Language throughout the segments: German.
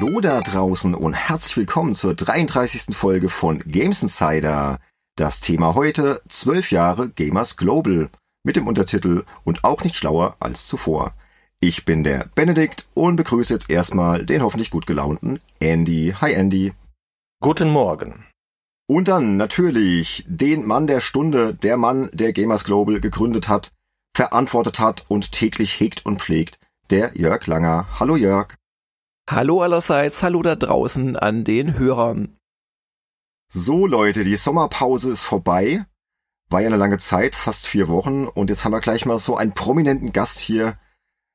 Hallo da draußen und herzlich willkommen zur 33. Folge von Games Insider. Das Thema heute 12 Jahre Gamers Global mit dem Untertitel und auch nicht schlauer als zuvor. Ich bin der Benedikt und begrüße jetzt erstmal den hoffentlich gut gelaunten Andy. Hi Andy. Guten Morgen. Und dann natürlich den Mann der Stunde, der Mann, der Gamers Global gegründet hat, verantwortet hat und täglich hegt und pflegt, der Jörg Langer. Hallo Jörg. Hallo allerseits, hallo da draußen an den Hörern. So Leute, die Sommerpause ist vorbei. War ja eine lange Zeit, fast vier Wochen. Und jetzt haben wir gleich mal so einen prominenten Gast hier.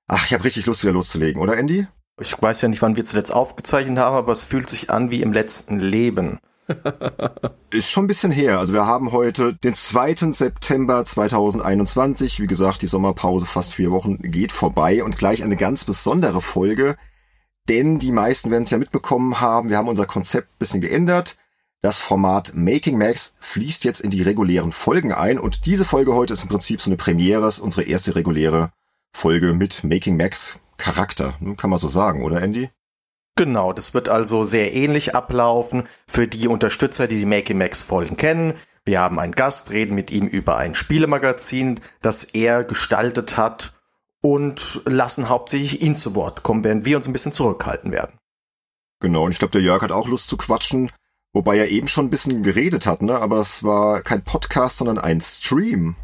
Ach, ich habe richtig Lust, wieder loszulegen, oder Andy? Ich weiß ja nicht, wann wir zuletzt aufgezeichnet haben, aber es fühlt sich an wie im letzten Leben. Ist schon ein bisschen her. Also wir haben heute den 2. September 2021. Wie gesagt, die Sommerpause fast vier Wochen geht vorbei und gleich eine ganz besondere Folge. Denn die meisten werden es ja mitbekommen haben, wir haben unser Konzept bisschen geändert. Das Format Making Max fließt jetzt in die regulären Folgen ein und diese Folge heute ist im Prinzip so eine Premiere, ist unsere erste reguläre Folge mit Making Max Charakter. Kann man so sagen, oder Andy? Genau, das wird also sehr ähnlich ablaufen für die Unterstützer, die die Making Max Folgen kennen. Wir haben einen Gast, reden mit ihm über ein Spielemagazin, das er gestaltet hat und lassen hauptsächlich ihn zu Wort kommen, während wir uns ein bisschen zurückhalten werden. Genau, und ich glaube, der Jörg hat auch Lust zu quatschen, wobei er eben schon ein bisschen geredet hat, ne? Aber es war kein Podcast, sondern ein Stream.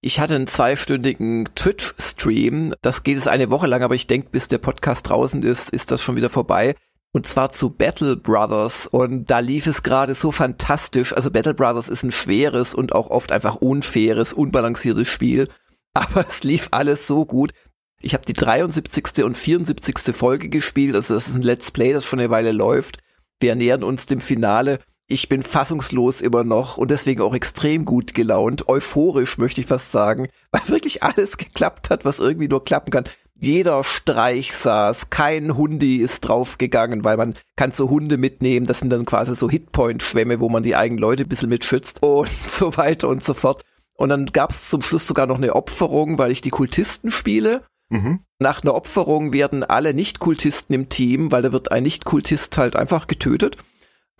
Ich hatte einen zweistündigen Twitch-Stream. Das geht es eine Woche lang, aber ich denke, bis der Podcast draußen ist, ist das schon wieder vorbei. Und zwar zu Battle Brothers. Und da lief es gerade so fantastisch. Also Battle Brothers ist ein schweres und auch oft einfach unfaires, unbalanciertes Spiel. Aber es lief alles so gut. Ich habe die 73. und 74. Folge gespielt. Also das ist ein Let's Play, das schon eine Weile läuft. Wir nähern uns dem Finale ich bin fassungslos immer noch und deswegen auch extrem gut gelaunt, euphorisch möchte ich fast sagen, weil wirklich alles geklappt hat, was irgendwie nur klappen kann. Jeder Streich saß, kein Hundi ist draufgegangen, weil man kann so Hunde mitnehmen, das sind dann quasi so Hitpoint-Schwämme, wo man die eigenen Leute ein bisschen mitschützt und so weiter und so fort. Und dann gab es zum Schluss sogar noch eine Opferung, weil ich die Kultisten spiele. Mhm. Nach einer Opferung werden alle Nicht-Kultisten im Team, weil da wird ein Nicht-Kultist halt einfach getötet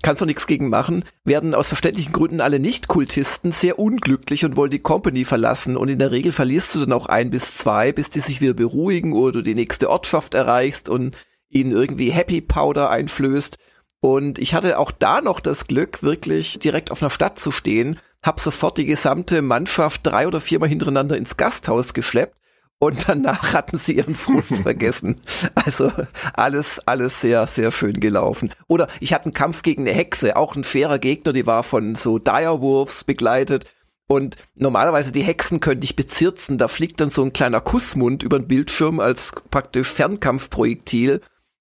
kannst du nichts gegen machen, werden aus verständlichen Gründen alle Nicht-Kultisten sehr unglücklich und wollen die Company verlassen. Und in der Regel verlierst du dann auch ein bis zwei, bis die sich wieder beruhigen oder du die nächste Ortschaft erreichst und ihnen irgendwie Happy Powder einflößt. Und ich hatte auch da noch das Glück, wirklich direkt auf einer Stadt zu stehen, hab sofort die gesamte Mannschaft drei oder viermal hintereinander ins Gasthaus geschleppt und danach hatten sie ihren Frust vergessen. Also alles, alles sehr, sehr schön gelaufen. Oder ich hatte einen Kampf gegen eine Hexe, auch ein schwerer Gegner, die war von so Direwolves begleitet. Und normalerweise die Hexen können dich bezirzen, da fliegt dann so ein kleiner Kussmund über den Bildschirm als praktisch Fernkampfprojektil.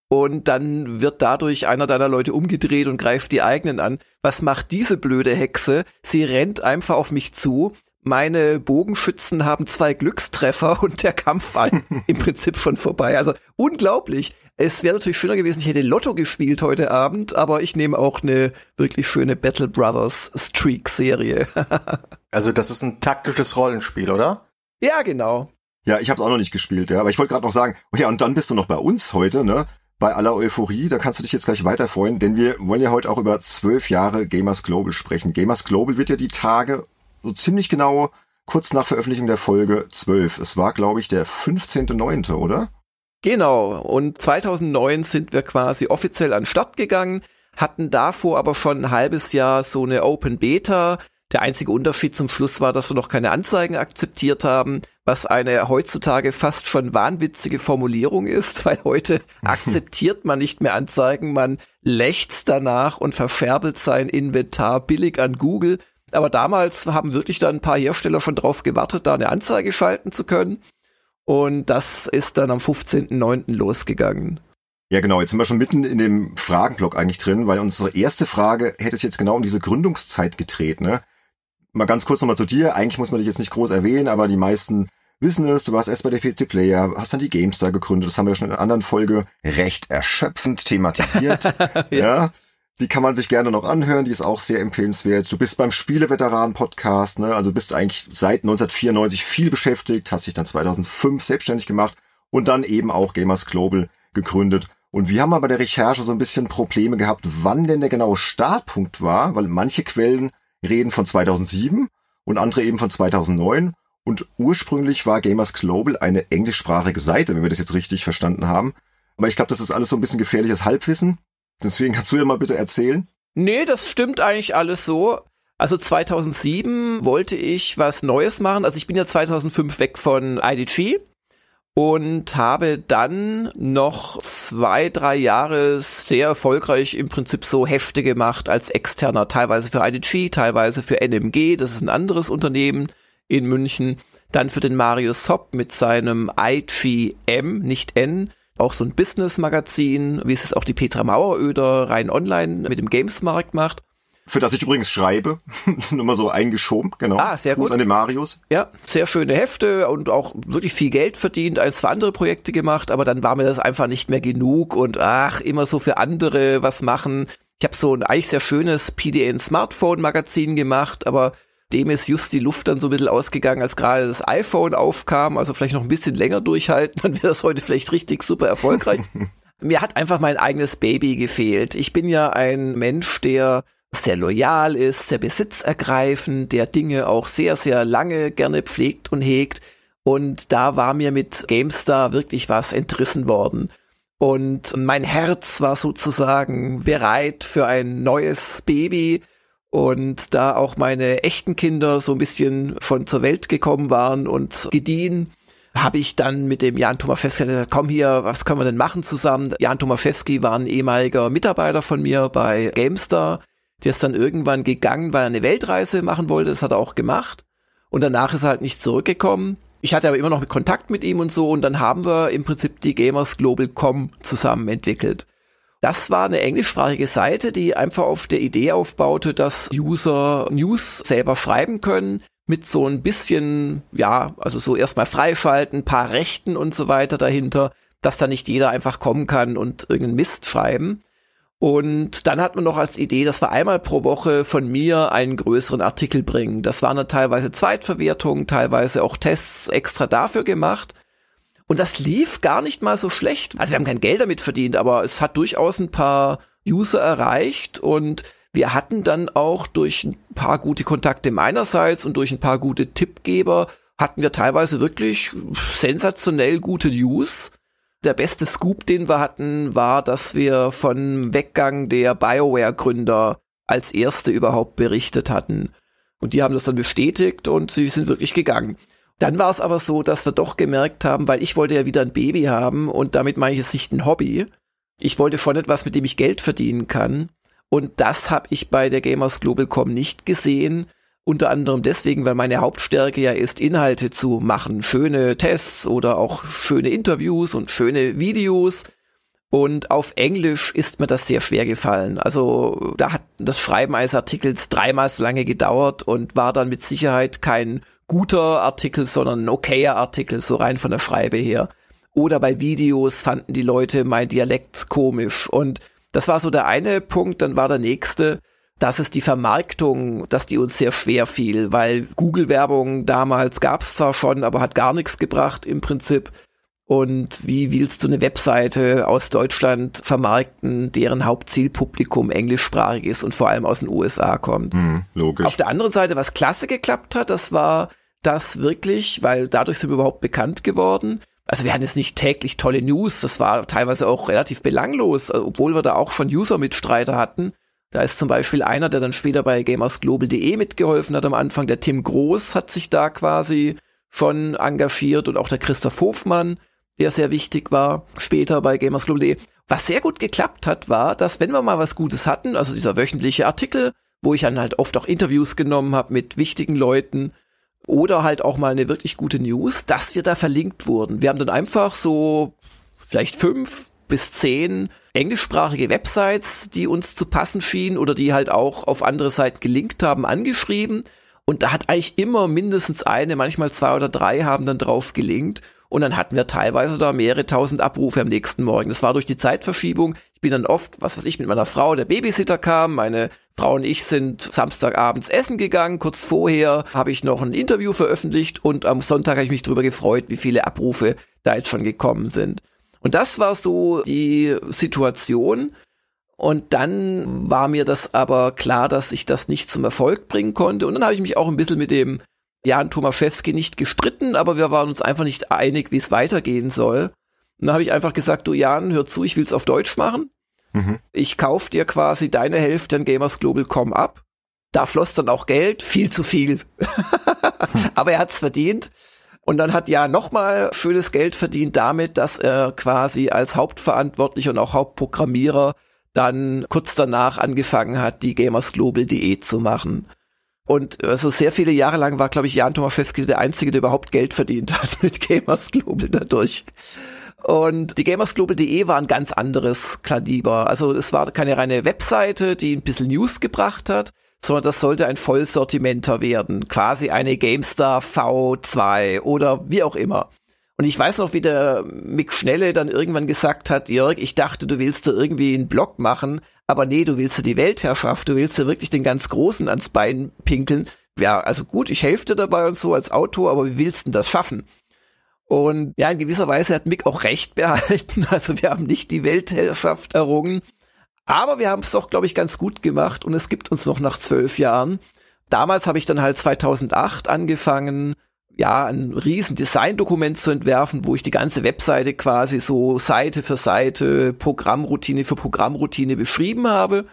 Und dann wird dadurch einer deiner Leute umgedreht und greift die eigenen an. Was macht diese blöde Hexe? Sie rennt einfach auf mich zu, meine Bogenschützen haben zwei Glückstreffer und der Kampf war im Prinzip schon vorbei. Also unglaublich. Es wäre natürlich schöner gewesen, ich hätte Lotto gespielt heute Abend, aber ich nehme auch eine wirklich schöne Battle Brothers Streak Serie. also das ist ein taktisches Rollenspiel, oder? Ja, genau. Ja, ich habe es auch noch nicht gespielt, ja, aber ich wollte gerade noch sagen, oh ja, und dann bist du noch bei uns heute, ne? Bei aller Euphorie, da kannst du dich jetzt gleich weiter freuen, denn wir wollen ja heute auch über zwölf Jahre Gamers Global sprechen. Gamers Global wird ja die Tage so ziemlich genau kurz nach Veröffentlichung der Folge 12. Es war, glaube ich, der 15.9., oder? Genau. Und 2009 sind wir quasi offiziell an Start gegangen, hatten davor aber schon ein halbes Jahr so eine Open Beta. Der einzige Unterschied zum Schluss war, dass wir noch keine Anzeigen akzeptiert haben, was eine heutzutage fast schon wahnwitzige Formulierung ist, weil heute akzeptiert man nicht mehr Anzeigen, man lächzt danach und verscherbelt sein Inventar billig an Google aber damals haben wirklich dann ein paar Hersteller schon drauf gewartet, da eine Anzeige schalten zu können. Und das ist dann am 15.09. losgegangen. Ja, genau. Jetzt sind wir schon mitten in dem Fragenblock eigentlich drin, weil unsere erste Frage hätte es jetzt genau um diese Gründungszeit gedreht. Ne? Mal ganz kurz nochmal zu dir. Eigentlich muss man dich jetzt nicht groß erwähnen, aber die meisten wissen es. Du warst erst bei der PC Player, hast dann die GameStar gegründet. Das haben wir schon in einer anderen Folge recht erschöpfend thematisiert. ja. ja. Die kann man sich gerne noch anhören, die ist auch sehr empfehlenswert. Du bist beim Spieleveteran-Podcast, ne? also bist eigentlich seit 1994 viel beschäftigt, hast dich dann 2005 selbstständig gemacht und dann eben auch Gamers Global gegründet. Und wir haben aber bei der Recherche so ein bisschen Probleme gehabt, wann denn der genaue Startpunkt war, weil manche Quellen reden von 2007 und andere eben von 2009. Und ursprünglich war Gamers Global eine englischsprachige Seite, wenn wir das jetzt richtig verstanden haben. Aber ich glaube, das ist alles so ein bisschen gefährliches Halbwissen. Deswegen kannst du ja mal bitte erzählen. Nee, das stimmt eigentlich alles so. Also 2007 wollte ich was Neues machen. Also ich bin ja 2005 weg von IDG und habe dann noch zwei, drei Jahre sehr erfolgreich im Prinzip so Hefte gemacht als externer, teilweise für IDG, teilweise für NMG, das ist ein anderes Unternehmen in München, dann für den Mario Sopp mit seinem IGM, nicht N, auch so ein Business-Magazin, wie es auch die Petra Maueröder rein online mit dem Gamesmarkt macht. Für das ich übrigens schreibe. Nur mal so eingeschoben, genau. Ah, sehr Gruß gut. an den Marius. Ja, sehr schöne Hefte und auch wirklich viel Geld verdient, als für andere Projekte gemacht, aber dann war mir das einfach nicht mehr genug und ach, immer so für andere was machen. Ich habe so ein eigentlich sehr schönes PDN Smartphone Magazin gemacht, aber dem ist just die Luft dann so ein bisschen ausgegangen, als gerade das iPhone aufkam, also vielleicht noch ein bisschen länger durchhalten, dann wäre das heute vielleicht richtig super erfolgreich. Mir hat einfach mein eigenes Baby gefehlt. Ich bin ja ein Mensch, der sehr loyal ist, sehr besitzergreifend, der Dinge auch sehr, sehr lange gerne pflegt und hegt. Und da war mir mit GameStar wirklich was entrissen worden. Und mein Herz war sozusagen bereit für ein neues Baby. Und da auch meine echten Kinder so ein bisschen schon zur Welt gekommen waren und gediehen, habe ich dann mit dem Jan Tomaszewski gesagt, komm hier, was können wir denn machen zusammen? Jan Tomaszewski war ein ehemaliger Mitarbeiter von mir bei GameStar der ist dann irgendwann gegangen, weil er eine Weltreise machen wollte. Das hat er auch gemacht. Und danach ist er halt nicht zurückgekommen. Ich hatte aber immer noch Kontakt mit ihm und so. Und dann haben wir im Prinzip die Gamers Global Com zusammen entwickelt. Das war eine englischsprachige Seite, die einfach auf der Idee aufbaute, dass User News selber schreiben können mit so ein bisschen, ja, also so erstmal freischalten, paar Rechten und so weiter dahinter, dass da nicht jeder einfach kommen kann und irgendeinen Mist schreiben. Und dann hat man noch als Idee, dass wir einmal pro Woche von mir einen größeren Artikel bringen. Das waren dann teilweise Zweitverwertungen, teilweise auch Tests extra dafür gemacht. Und das lief gar nicht mal so schlecht. Also wir haben kein Geld damit verdient, aber es hat durchaus ein paar User erreicht und wir hatten dann auch durch ein paar gute Kontakte meinerseits und durch ein paar gute Tippgeber hatten wir teilweise wirklich sensationell gute News der beste Scoop, den wir hatten, war, dass wir von Weggang der BioWare-Gründer als erste überhaupt berichtet hatten. Und die haben das dann bestätigt und sie sind wirklich gegangen. Dann war es aber so, dass wir doch gemerkt haben, weil ich wollte ja wieder ein Baby haben und damit meine ich es nicht ein Hobby. Ich wollte schon etwas, mit dem ich Geld verdienen kann. Und das habe ich bei der Gamers Global Com nicht gesehen. Unter anderem deswegen, weil meine Hauptstärke ja ist, Inhalte zu machen. Schöne Tests oder auch schöne Interviews und schöne Videos. Und auf Englisch ist mir das sehr schwer gefallen. Also da hat das Schreiben eines Artikels dreimal so lange gedauert und war dann mit Sicherheit kein guter Artikel, sondern ein okayer Artikel, so rein von der Schreibe her. Oder bei Videos fanden die Leute mein Dialekt komisch. Und das war so der eine Punkt. Dann war der nächste, das ist die Vermarktung, dass die uns sehr schwer fiel, weil Google-Werbung damals gab es zwar schon, aber hat gar nichts gebracht im Prinzip. Und wie willst du eine Webseite aus Deutschland vermarkten, deren Hauptzielpublikum englischsprachig ist und vor allem aus den USA kommt? Hm, logisch. Auf der anderen Seite, was klasse geklappt hat, das war das wirklich, weil dadurch sind wir überhaupt bekannt geworden. Also wir hatten jetzt nicht täglich tolle News, das war teilweise auch relativ belanglos, obwohl wir da auch schon User-Mitstreiter hatten. Da ist zum Beispiel einer, der dann später bei gamersglobal.de mitgeholfen hat am Anfang. Der Tim Groß hat sich da quasi schon engagiert und auch der Christoph Hofmann, der sehr wichtig war, später bei gamersglobal.de. Was sehr gut geklappt hat, war, dass wenn wir mal was Gutes hatten, also dieser wöchentliche Artikel, wo ich dann halt oft auch Interviews genommen habe mit wichtigen Leuten oder halt auch mal eine wirklich gute News, dass wir da verlinkt wurden. Wir haben dann einfach so vielleicht fünf bis zehn englischsprachige Websites, die uns zu passen schienen oder die halt auch auf andere Seiten gelinkt haben, angeschrieben. Und da hat eigentlich immer mindestens eine, manchmal zwei oder drei haben dann drauf gelinkt. Und dann hatten wir teilweise da mehrere tausend Abrufe am nächsten Morgen. Das war durch die Zeitverschiebung. Ich bin dann oft, was weiß ich, mit meiner Frau, der Babysitter kam. Meine Frau und ich sind Samstagabends essen gegangen. Kurz vorher habe ich noch ein Interview veröffentlicht und am Sonntag habe ich mich darüber gefreut, wie viele Abrufe da jetzt schon gekommen sind. Und das war so die Situation. Und dann war mir das aber klar, dass ich das nicht zum Erfolg bringen konnte. Und dann habe ich mich auch ein bisschen mit dem Jan Tomaszewski nicht gestritten, aber wir waren uns einfach nicht einig, wie es weitergehen soll. Und dann habe ich einfach gesagt, du Jan, hör zu, ich will's auf Deutsch machen. Mhm. Ich kauf dir quasi deine Hälfte an GamersGlobal.com ab. Da floss dann auch Geld, viel zu viel. aber er hat's verdient. Und dann hat Jan nochmal schönes Geld verdient damit, dass er quasi als Hauptverantwortlicher und auch Hauptprogrammierer dann kurz danach angefangen hat, die gamersglobal.de zu machen. Und also sehr viele Jahre lang war, glaube ich, Jan Tomaszewski der Einzige, der überhaupt Geld verdient hat mit Gamers Global dadurch. Und die gamersglobal.de war ein ganz anderes Kaliber. Also es war keine reine Webseite, die ein bisschen News gebracht hat, sondern das sollte ein Vollsortimenter werden. Quasi eine GameStar V2 oder wie auch immer. Und ich weiß noch, wie der Mick Schnelle dann irgendwann gesagt hat, Jörg, ich dachte, du willst da irgendwie einen Blog machen, aber nee, du willst ja die Weltherrschaft, du willst ja wirklich den ganz Großen ans Bein pinkeln. Ja, also gut, ich helfe dir dabei und so als Autor, aber wie willst du denn das schaffen? Und ja, in gewisser Weise hat Mick auch recht behalten. Also wir haben nicht die Weltherrschaft errungen, aber wir haben es doch, glaube ich, ganz gut gemacht und es gibt uns noch nach zwölf Jahren. Damals habe ich dann halt 2008 angefangen, ja, ein riesen Design-Dokument zu entwerfen, wo ich die ganze Webseite quasi so Seite für Seite, Programmroutine für Programmroutine beschrieben habe.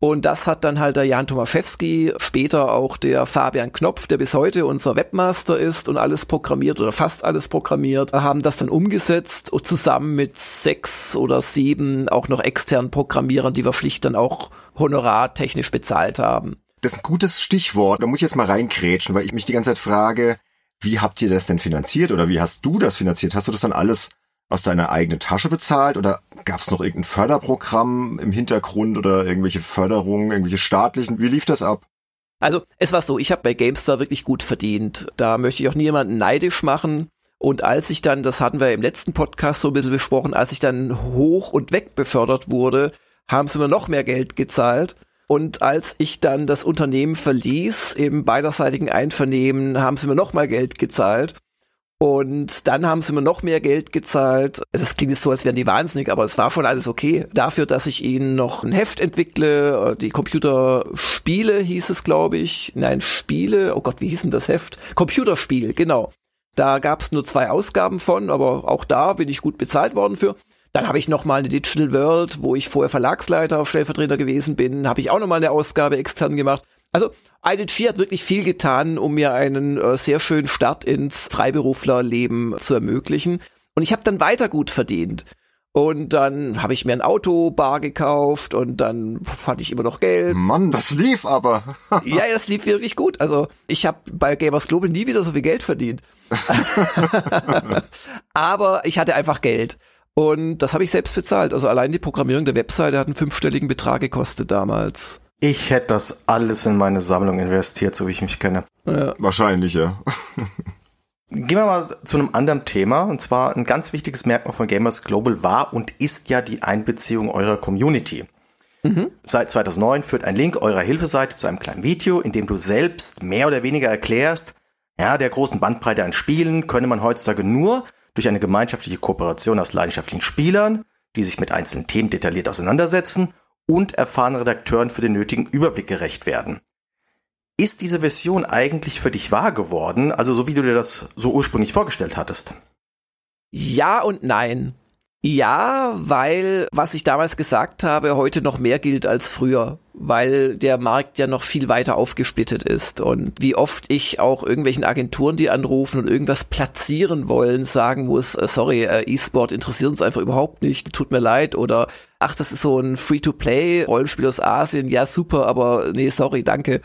Und das hat dann halt der Jan Tomaszewski, später auch der Fabian Knopf, der bis heute unser Webmaster ist und alles programmiert oder fast alles programmiert, haben das dann umgesetzt und zusammen mit sechs oder sieben auch noch externen Programmierern, die wir schlicht dann auch honorartechnisch bezahlt haben. Das ist ein gutes Stichwort. Da muss ich jetzt mal reinkrätschen, weil ich mich die ganze Zeit frage, wie habt ihr das denn finanziert oder wie hast du das finanziert? Hast du das dann alles aus deiner eigenen Tasche bezahlt oder gab es noch irgendein Förderprogramm im Hintergrund oder irgendwelche Förderungen, irgendwelche staatlichen? Wie lief das ab? Also es war so, ich habe bei GameStar wirklich gut verdient. Da möchte ich auch niemanden neidisch machen. Und als ich dann, das hatten wir im letzten Podcast so ein bisschen besprochen, als ich dann hoch und weg befördert wurde, haben sie mir noch mehr Geld gezahlt. Und als ich dann das Unternehmen verließ, im beiderseitigen Einvernehmen, haben sie mir noch mal Geld gezahlt. Und dann haben sie mir noch mehr Geld gezahlt. Es klingt jetzt so, als wären die wahnsinnig, aber es war schon alles okay. Dafür, dass ich ihnen noch ein Heft entwickle, die Computerspiele hieß es, glaube ich. Nein, Spiele. Oh Gott, wie hieß denn das Heft? Computerspiel, genau. Da gab es nur zwei Ausgaben von, aber auch da bin ich gut bezahlt worden für. Dann habe ich noch mal eine Digital World, wo ich vorher Verlagsleiter, Stellvertreter gewesen bin, habe ich auch noch mal eine Ausgabe extern gemacht. Also IDG hat wirklich viel getan, um mir einen äh, sehr schönen Start ins Freiberuflerleben zu ermöglichen. Und ich habe dann weiter gut verdient. Und dann habe ich mir ein Autobar gekauft und dann hatte ich immer noch Geld. Mann, das lief aber. ja, das lief wirklich gut. Also ich habe bei Gamers Global nie wieder so viel Geld verdient. aber ich hatte einfach Geld. Und das habe ich selbst bezahlt. Also allein die Programmierung der Webseite hat einen fünfstelligen Betrag gekostet damals. Ich hätte das alles in meine Sammlung investiert, so wie ich mich kenne. Ja. Wahrscheinlich, ja. Gehen wir mal zu einem anderen Thema. Und zwar ein ganz wichtiges Merkmal von Gamers Global war und ist ja die Einbeziehung eurer Community. Mhm. Seit 2009 führt ein Link eurer Hilfeseite zu einem kleinen Video, in dem du selbst mehr oder weniger erklärst, ja, der großen Bandbreite an Spielen könne man heutzutage nur durch eine gemeinschaftliche Kooperation aus leidenschaftlichen Spielern, die sich mit einzelnen Themen detailliert auseinandersetzen und erfahrenen Redakteuren für den nötigen Überblick gerecht werden. Ist diese Version eigentlich für dich wahr geworden, also so wie du dir das so ursprünglich vorgestellt hattest? Ja und nein. Ja, weil was ich damals gesagt habe, heute noch mehr gilt als früher, weil der Markt ja noch viel weiter aufgesplittet ist und wie oft ich auch irgendwelchen Agenturen, die anrufen und irgendwas platzieren wollen, sagen muss, äh, sorry, äh, E-Sport interessiert uns einfach überhaupt nicht, tut mir leid oder ach, das ist so ein Free-to-Play Rollenspiel aus Asien, ja super, aber nee, sorry, danke.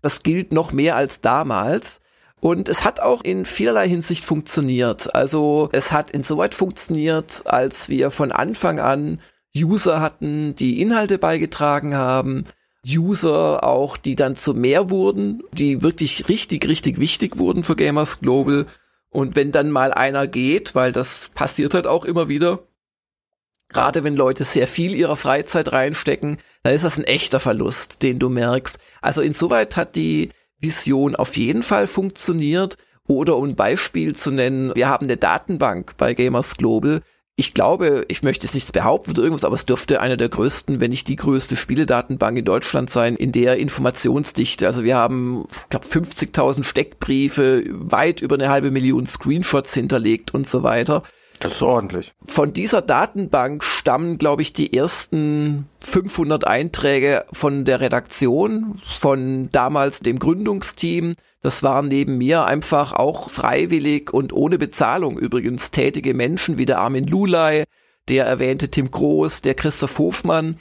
Das gilt noch mehr als damals. Und es hat auch in vielerlei Hinsicht funktioniert. Also es hat insoweit funktioniert, als wir von Anfang an User hatten, die Inhalte beigetragen haben, User auch, die dann zu mehr wurden, die wirklich richtig, richtig wichtig wurden für Gamers Global. Und wenn dann mal einer geht, weil das passiert halt auch immer wieder, gerade wenn Leute sehr viel ihrer Freizeit reinstecken, dann ist das ein echter Verlust, den du merkst. Also insoweit hat die Vision auf jeden Fall funktioniert. Oder um ein Beispiel zu nennen, wir haben eine Datenbank bei Gamers Global, ich glaube, ich möchte jetzt nichts behaupten oder irgendwas, aber es dürfte eine der größten, wenn nicht die größte Spieledatenbank in Deutschland sein, in der Informationsdichte. Also wir haben, ich glaube, 50.000 Steckbriefe, weit über eine halbe Million Screenshots hinterlegt und so weiter. Das ist ordentlich. Von dieser Datenbank stammen, glaube ich, die ersten 500 Einträge von der Redaktion, von damals dem Gründungsteam. Das waren neben mir einfach auch freiwillig und ohne Bezahlung übrigens tätige Menschen wie der Armin Lulay, der erwähnte Tim Groß, der Christoph Hofmann.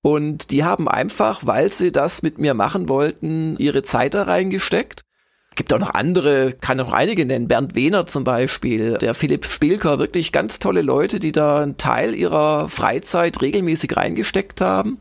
Und die haben einfach, weil sie das mit mir machen wollten, ihre Zeit da reingesteckt Gibt auch noch andere, kann auch einige nennen. Bernd Wehner zum Beispiel, der Philipp Spielker, wirklich ganz tolle Leute, die da einen Teil ihrer Freizeit regelmäßig reingesteckt haben.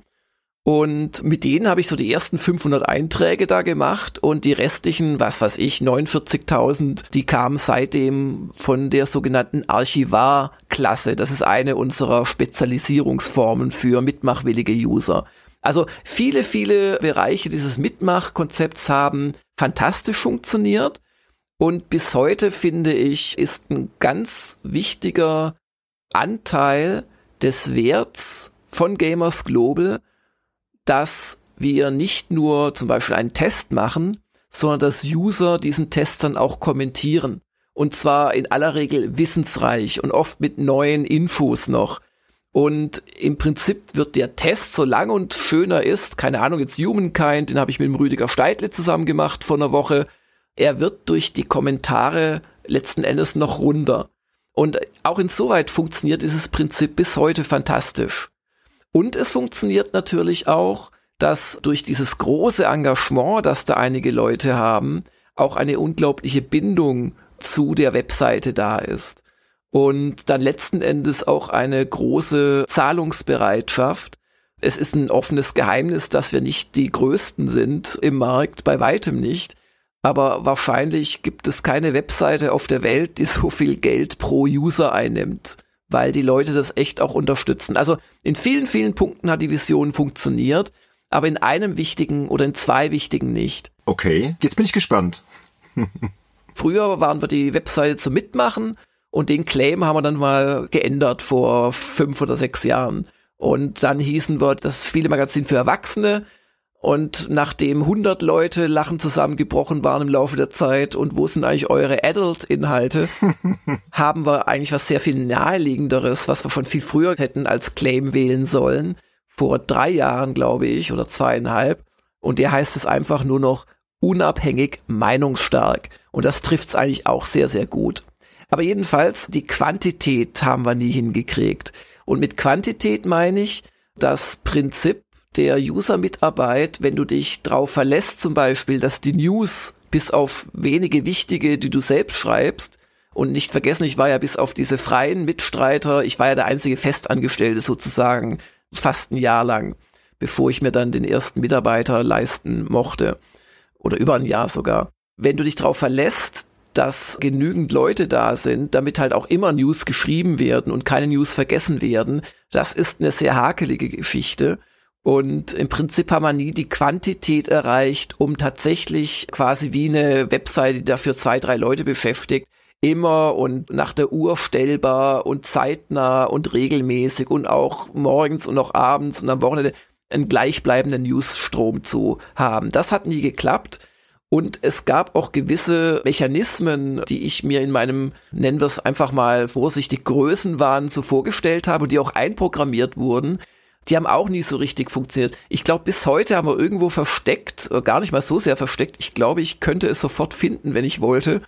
Und mit denen habe ich so die ersten 500 Einträge da gemacht und die restlichen, was weiß ich, 49.000, die kamen seitdem von der sogenannten Archivar-Klasse. Das ist eine unserer Spezialisierungsformen für mitmachwillige User. Also viele, viele Bereiche dieses Mitmachkonzepts haben fantastisch funktioniert. Und bis heute finde ich, ist ein ganz wichtiger Anteil des Werts von Gamers Global, dass wir nicht nur zum Beispiel einen Test machen, sondern dass User diesen Test dann auch kommentieren. Und zwar in aller Regel wissensreich und oft mit neuen Infos noch. Und im Prinzip wird der Test, so lang und schöner ist, keine Ahnung, jetzt Humankind, den habe ich mit dem Rüdiger Steidle zusammen gemacht vor einer Woche, er wird durch die Kommentare letzten Endes noch runder. Und auch insoweit funktioniert dieses Prinzip bis heute fantastisch. Und es funktioniert natürlich auch, dass durch dieses große Engagement, das da einige Leute haben, auch eine unglaubliche Bindung zu der Webseite da ist und dann letzten Endes auch eine große Zahlungsbereitschaft. Es ist ein offenes Geheimnis, dass wir nicht die Größten sind im Markt, bei weitem nicht. Aber wahrscheinlich gibt es keine Webseite auf der Welt, die so viel Geld pro User einnimmt, weil die Leute das echt auch unterstützen. Also in vielen, vielen Punkten hat die Vision funktioniert, aber in einem wichtigen oder in zwei wichtigen nicht. Okay, jetzt bin ich gespannt. Früher waren wir die Webseite zum Mitmachen und den Claim haben wir dann mal geändert vor fünf oder sechs Jahren. Und dann hießen wir das Spielemagazin für Erwachsene. Und nachdem 100 Leute lachen zusammengebrochen waren im Laufe der Zeit und wo sind eigentlich eure Adult-Inhalte, haben wir eigentlich was sehr viel naheliegenderes, was wir schon viel früher hätten als Claim wählen sollen. Vor drei Jahren, glaube ich, oder zweieinhalb. Und der heißt es einfach nur noch unabhängig meinungsstark. Und das trifft es eigentlich auch sehr, sehr gut. Aber jedenfalls, die Quantität haben wir nie hingekriegt. Und mit Quantität meine ich das Prinzip der User-Mitarbeit, wenn du dich drauf verlässt, zum Beispiel, dass die News bis auf wenige wichtige, die du selbst schreibst, und nicht vergessen, ich war ja bis auf diese freien Mitstreiter, ich war ja der einzige Festangestellte sozusagen, fast ein Jahr lang, bevor ich mir dann den ersten Mitarbeiter leisten mochte. Oder über ein Jahr sogar. Wenn du dich drauf verlässt, dass genügend Leute da sind, damit halt auch immer News geschrieben werden und keine News vergessen werden. Das ist eine sehr hakelige Geschichte. Und im Prinzip haben wir nie die Quantität erreicht, um tatsächlich quasi wie eine Webseite, die dafür zwei, drei Leute beschäftigt, immer und nach der Uhr stellbar und zeitnah und regelmäßig und auch morgens und auch abends und am Wochenende einen gleichbleibenden Newsstrom zu haben. Das hat nie geklappt. Und es gab auch gewisse Mechanismen, die ich mir in meinem, nennen wir es einfach mal vorsichtig, Größenwahn so vorgestellt habe, die auch einprogrammiert wurden. Die haben auch nie so richtig funktioniert. Ich glaube, bis heute haben wir irgendwo versteckt, äh, gar nicht mal so sehr versteckt. Ich glaube, ich könnte es sofort finden, wenn ich wollte.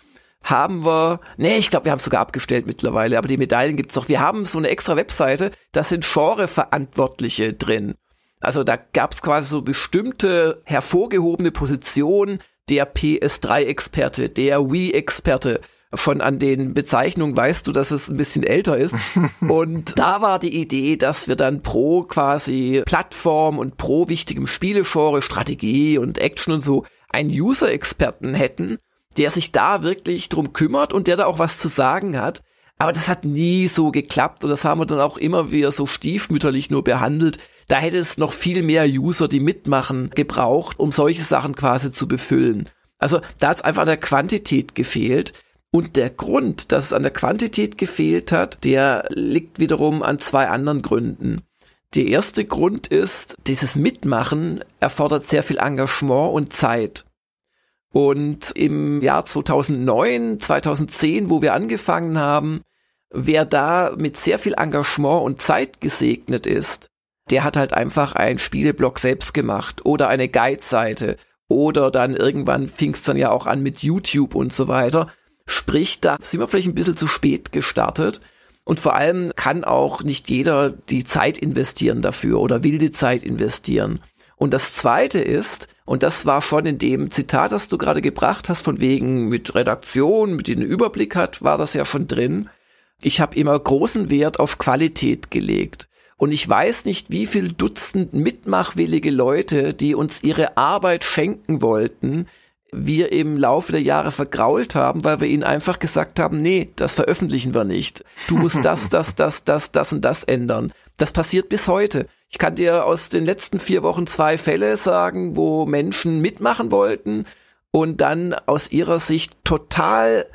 Haben wir, nee, ich glaube, wir haben es sogar abgestellt mittlerweile, aber die Medaillen gibt's noch. Wir haben so eine extra Webseite, da sind Genre-Verantwortliche drin. Also da gab's quasi so bestimmte hervorgehobene Positionen, der PS3-Experte, der Wii-Experte. Schon an den Bezeichnungen weißt du, dass es ein bisschen älter ist. und da war die Idee, dass wir dann pro quasi Plattform und pro wichtigem Spielegenre, Strategie und Action und so einen User-Experten hätten, der sich da wirklich drum kümmert und der da auch was zu sagen hat. Aber das hat nie so geklappt und das haben wir dann auch immer wieder so stiefmütterlich nur behandelt. Da hätte es noch viel mehr User, die mitmachen, gebraucht, um solche Sachen quasi zu befüllen. Also da ist einfach der Quantität gefehlt. Und der Grund, dass es an der Quantität gefehlt hat, der liegt wiederum an zwei anderen Gründen. Der erste Grund ist, dieses Mitmachen erfordert sehr viel Engagement und Zeit. Und im Jahr 2009, 2010, wo wir angefangen haben, wer da mit sehr viel Engagement und Zeit gesegnet ist, der hat halt einfach einen Spieleblock selbst gemacht oder eine Guide-Seite oder dann irgendwann fing es dann ja auch an mit YouTube und so weiter. Sprich, da sind wir vielleicht ein bisschen zu spät gestartet. Und vor allem kann auch nicht jeder die Zeit investieren dafür oder will die Zeit investieren. Und das zweite ist, und das war schon in dem Zitat, das du gerade gebracht hast, von wegen mit Redaktion, mit dem Überblick hat, war das ja schon drin. Ich habe immer großen Wert auf Qualität gelegt. Und ich weiß nicht, wie viel Dutzend mitmachwillige Leute, die uns ihre Arbeit schenken wollten, wir im Laufe der Jahre vergrault haben, weil wir ihnen einfach gesagt haben, nee, das veröffentlichen wir nicht. Du musst das, das, das, das, das und das ändern. Das passiert bis heute. Ich kann dir aus den letzten vier Wochen zwei Fälle sagen, wo Menschen mitmachen wollten und dann aus ihrer Sicht total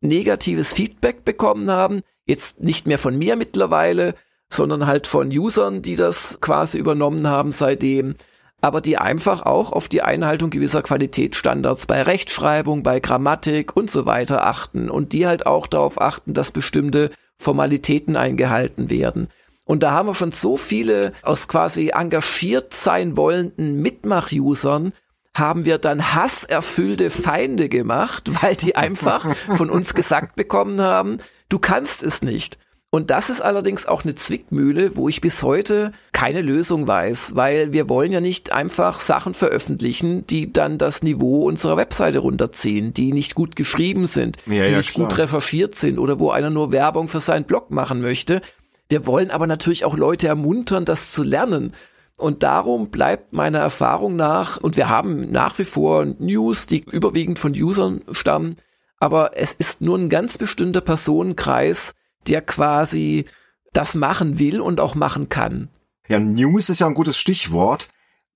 negatives Feedback bekommen haben. Jetzt nicht mehr von mir mittlerweile, sondern halt von Usern, die das quasi übernommen haben seitdem aber die einfach auch auf die Einhaltung gewisser Qualitätsstandards bei Rechtschreibung, bei Grammatik und so weiter achten und die halt auch darauf achten, dass bestimmte Formalitäten eingehalten werden. Und da haben wir schon so viele aus quasi engagiert sein wollenden Mitmach-Usern, haben wir dann hasserfüllte Feinde gemacht, weil die einfach von uns gesagt bekommen haben, du kannst es nicht. Und das ist allerdings auch eine Zwickmühle, wo ich bis heute keine Lösung weiß, weil wir wollen ja nicht einfach Sachen veröffentlichen, die dann das Niveau unserer Webseite runterziehen, die nicht gut geschrieben sind, ja, die ja, nicht klar. gut recherchiert sind oder wo einer nur Werbung für seinen Blog machen möchte. Wir wollen aber natürlich auch Leute ermuntern, das zu lernen. Und darum bleibt meiner Erfahrung nach, und wir haben nach wie vor News, die überwiegend von Usern stammen, aber es ist nur ein ganz bestimmter Personenkreis, der quasi das machen will und auch machen kann. Ja, News ist ja ein gutes Stichwort.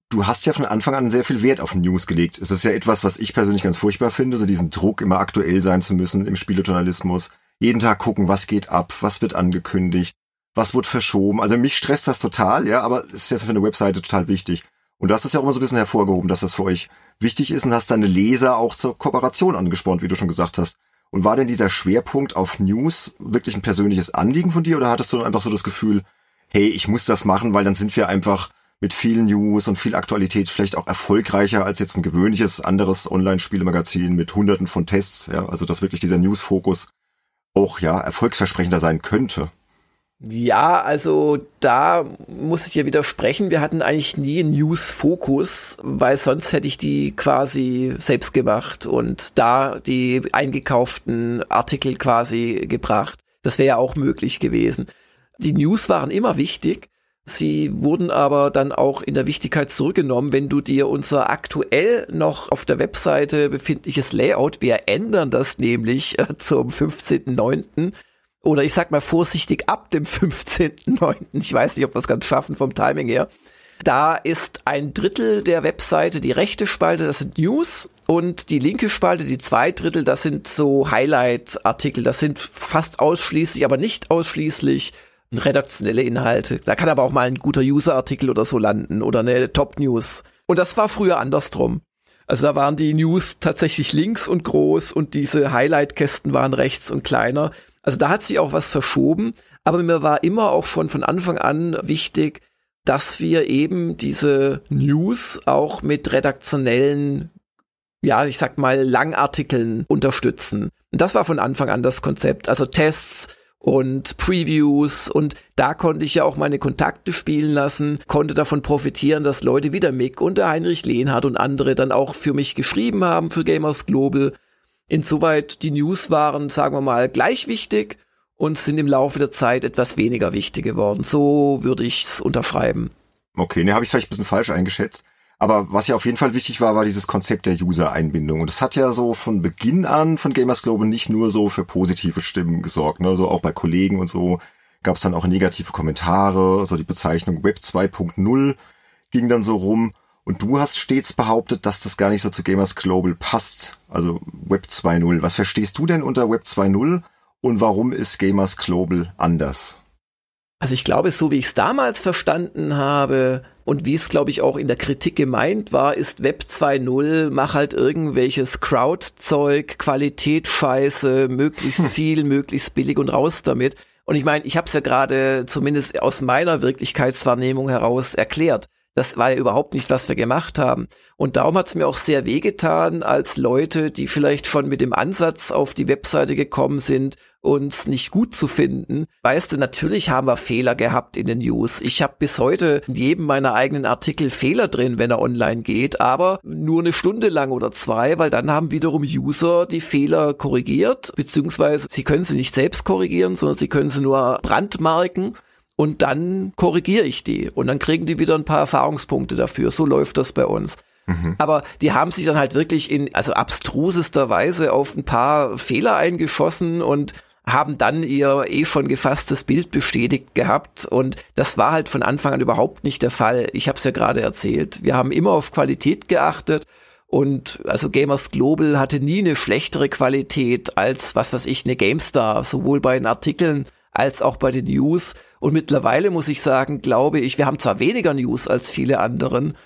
Du hast ja von Anfang an sehr viel Wert auf News gelegt. Es ist ja etwas, was ich persönlich ganz furchtbar finde, so diesen Druck, immer aktuell sein zu müssen im Spielejournalismus. Jeden Tag gucken, was geht ab, was wird angekündigt, was wird verschoben. Also mich stresst das total, ja, aber es ist ja für eine Webseite total wichtig. Und du hast es ja auch immer so ein bisschen hervorgehoben, dass das für euch wichtig ist und hast deine Leser auch zur Kooperation angespornt, wie du schon gesagt hast. Und war denn dieser Schwerpunkt auf News wirklich ein persönliches Anliegen von dir oder hattest du einfach so das Gefühl, hey, ich muss das machen, weil dann sind wir einfach mit vielen News und viel Aktualität vielleicht auch erfolgreicher als jetzt ein gewöhnliches anderes Online-Spielemagazin mit hunderten von Tests, ja, also dass wirklich dieser News-Fokus auch ja erfolgsversprechender sein könnte. Ja, also da muss ich dir widersprechen. Wir hatten eigentlich nie einen News-Fokus, weil sonst hätte ich die quasi selbst gemacht und da die eingekauften Artikel quasi gebracht. Das wäre ja auch möglich gewesen. Die News waren immer wichtig. Sie wurden aber dann auch in der Wichtigkeit zurückgenommen, wenn du dir unser aktuell noch auf der Webseite befindliches Layout, wir ändern das nämlich äh, zum 15.09., oder ich sag mal vorsichtig ab dem 15.09. Ich weiß nicht, ob wir es ganz schaffen vom Timing her. Da ist ein Drittel der Webseite die rechte Spalte, das sind News und die linke Spalte, die zwei Drittel, das sind so Highlight-Artikel. Das sind fast ausschließlich, aber nicht ausschließlich redaktionelle Inhalte. Da kann aber auch mal ein guter User-Artikel oder so landen oder eine Top-News. Und das war früher andersrum. Also da waren die News tatsächlich links und groß und diese Highlight-Kästen waren rechts und kleiner. Also da hat sich auch was verschoben, aber mir war immer auch schon von Anfang an wichtig, dass wir eben diese News auch mit redaktionellen, ja, ich sag mal, Langartikeln unterstützen. Und das war von Anfang an das Konzept. Also Tests, und Previews und da konnte ich ja auch meine Kontakte spielen lassen, konnte davon profitieren, dass Leute wie der Mick und der Heinrich Lehnhardt und andere dann auch für mich geschrieben haben für Gamers Global Insoweit die News waren, sagen wir mal, gleich wichtig und sind im Laufe der Zeit etwas weniger wichtig geworden. So würde ich es unterschreiben. Okay, ne, habe ich vielleicht ein bisschen falsch eingeschätzt. Aber was ja auf jeden Fall wichtig war, war dieses Konzept der User-Einbindung. Und das hat ja so von Beginn an von Gamers Global nicht nur so für positive Stimmen gesorgt. Ne? So auch bei Kollegen und so gab es dann auch negative Kommentare. So die Bezeichnung Web 2.0 ging dann so rum. Und du hast stets behauptet, dass das gar nicht so zu Gamers Global passt. Also Web 2.0. Was verstehst du denn unter Web 2.0 und warum ist Gamers Global anders? Also ich glaube, so wie ich es damals verstanden habe und wie es, glaube ich, auch in der Kritik gemeint war, ist Web 2.0, mach halt irgendwelches Crowd-Zeug, Qualitätsscheiße, möglichst viel, möglichst billig und raus damit. Und ich meine, ich habe es ja gerade zumindest aus meiner Wirklichkeitswahrnehmung heraus erklärt. Das war ja überhaupt nicht, was wir gemacht haben. Und darum hat es mir auch sehr wehgetan, als Leute, die vielleicht schon mit dem Ansatz auf die Webseite gekommen sind, uns nicht gut zu finden. Weißt du, natürlich haben wir Fehler gehabt in den News. Ich habe bis heute in jedem meiner eigenen Artikel Fehler drin, wenn er online geht, aber nur eine Stunde lang oder zwei, weil dann haben wiederum User die Fehler korrigiert, beziehungsweise sie können sie nicht selbst korrigieren, sondern sie können sie nur brandmarken und dann korrigiere ich die und dann kriegen die wieder ein paar Erfahrungspunkte dafür. So läuft das bei uns. Mhm. Aber die haben sich dann halt wirklich in, also abstrusester Weise auf ein paar Fehler eingeschossen und haben dann ihr eh schon gefasstes Bild bestätigt gehabt und das war halt von Anfang an überhaupt nicht der Fall. Ich habe es ja gerade erzählt. Wir haben immer auf Qualität geachtet und also Gamers Global hatte nie eine schlechtere Qualität als was weiß ich eine GameStar, sowohl bei den Artikeln als auch bei den News. Und mittlerweile muss ich sagen, glaube ich, wir haben zwar weniger News als viele anderen.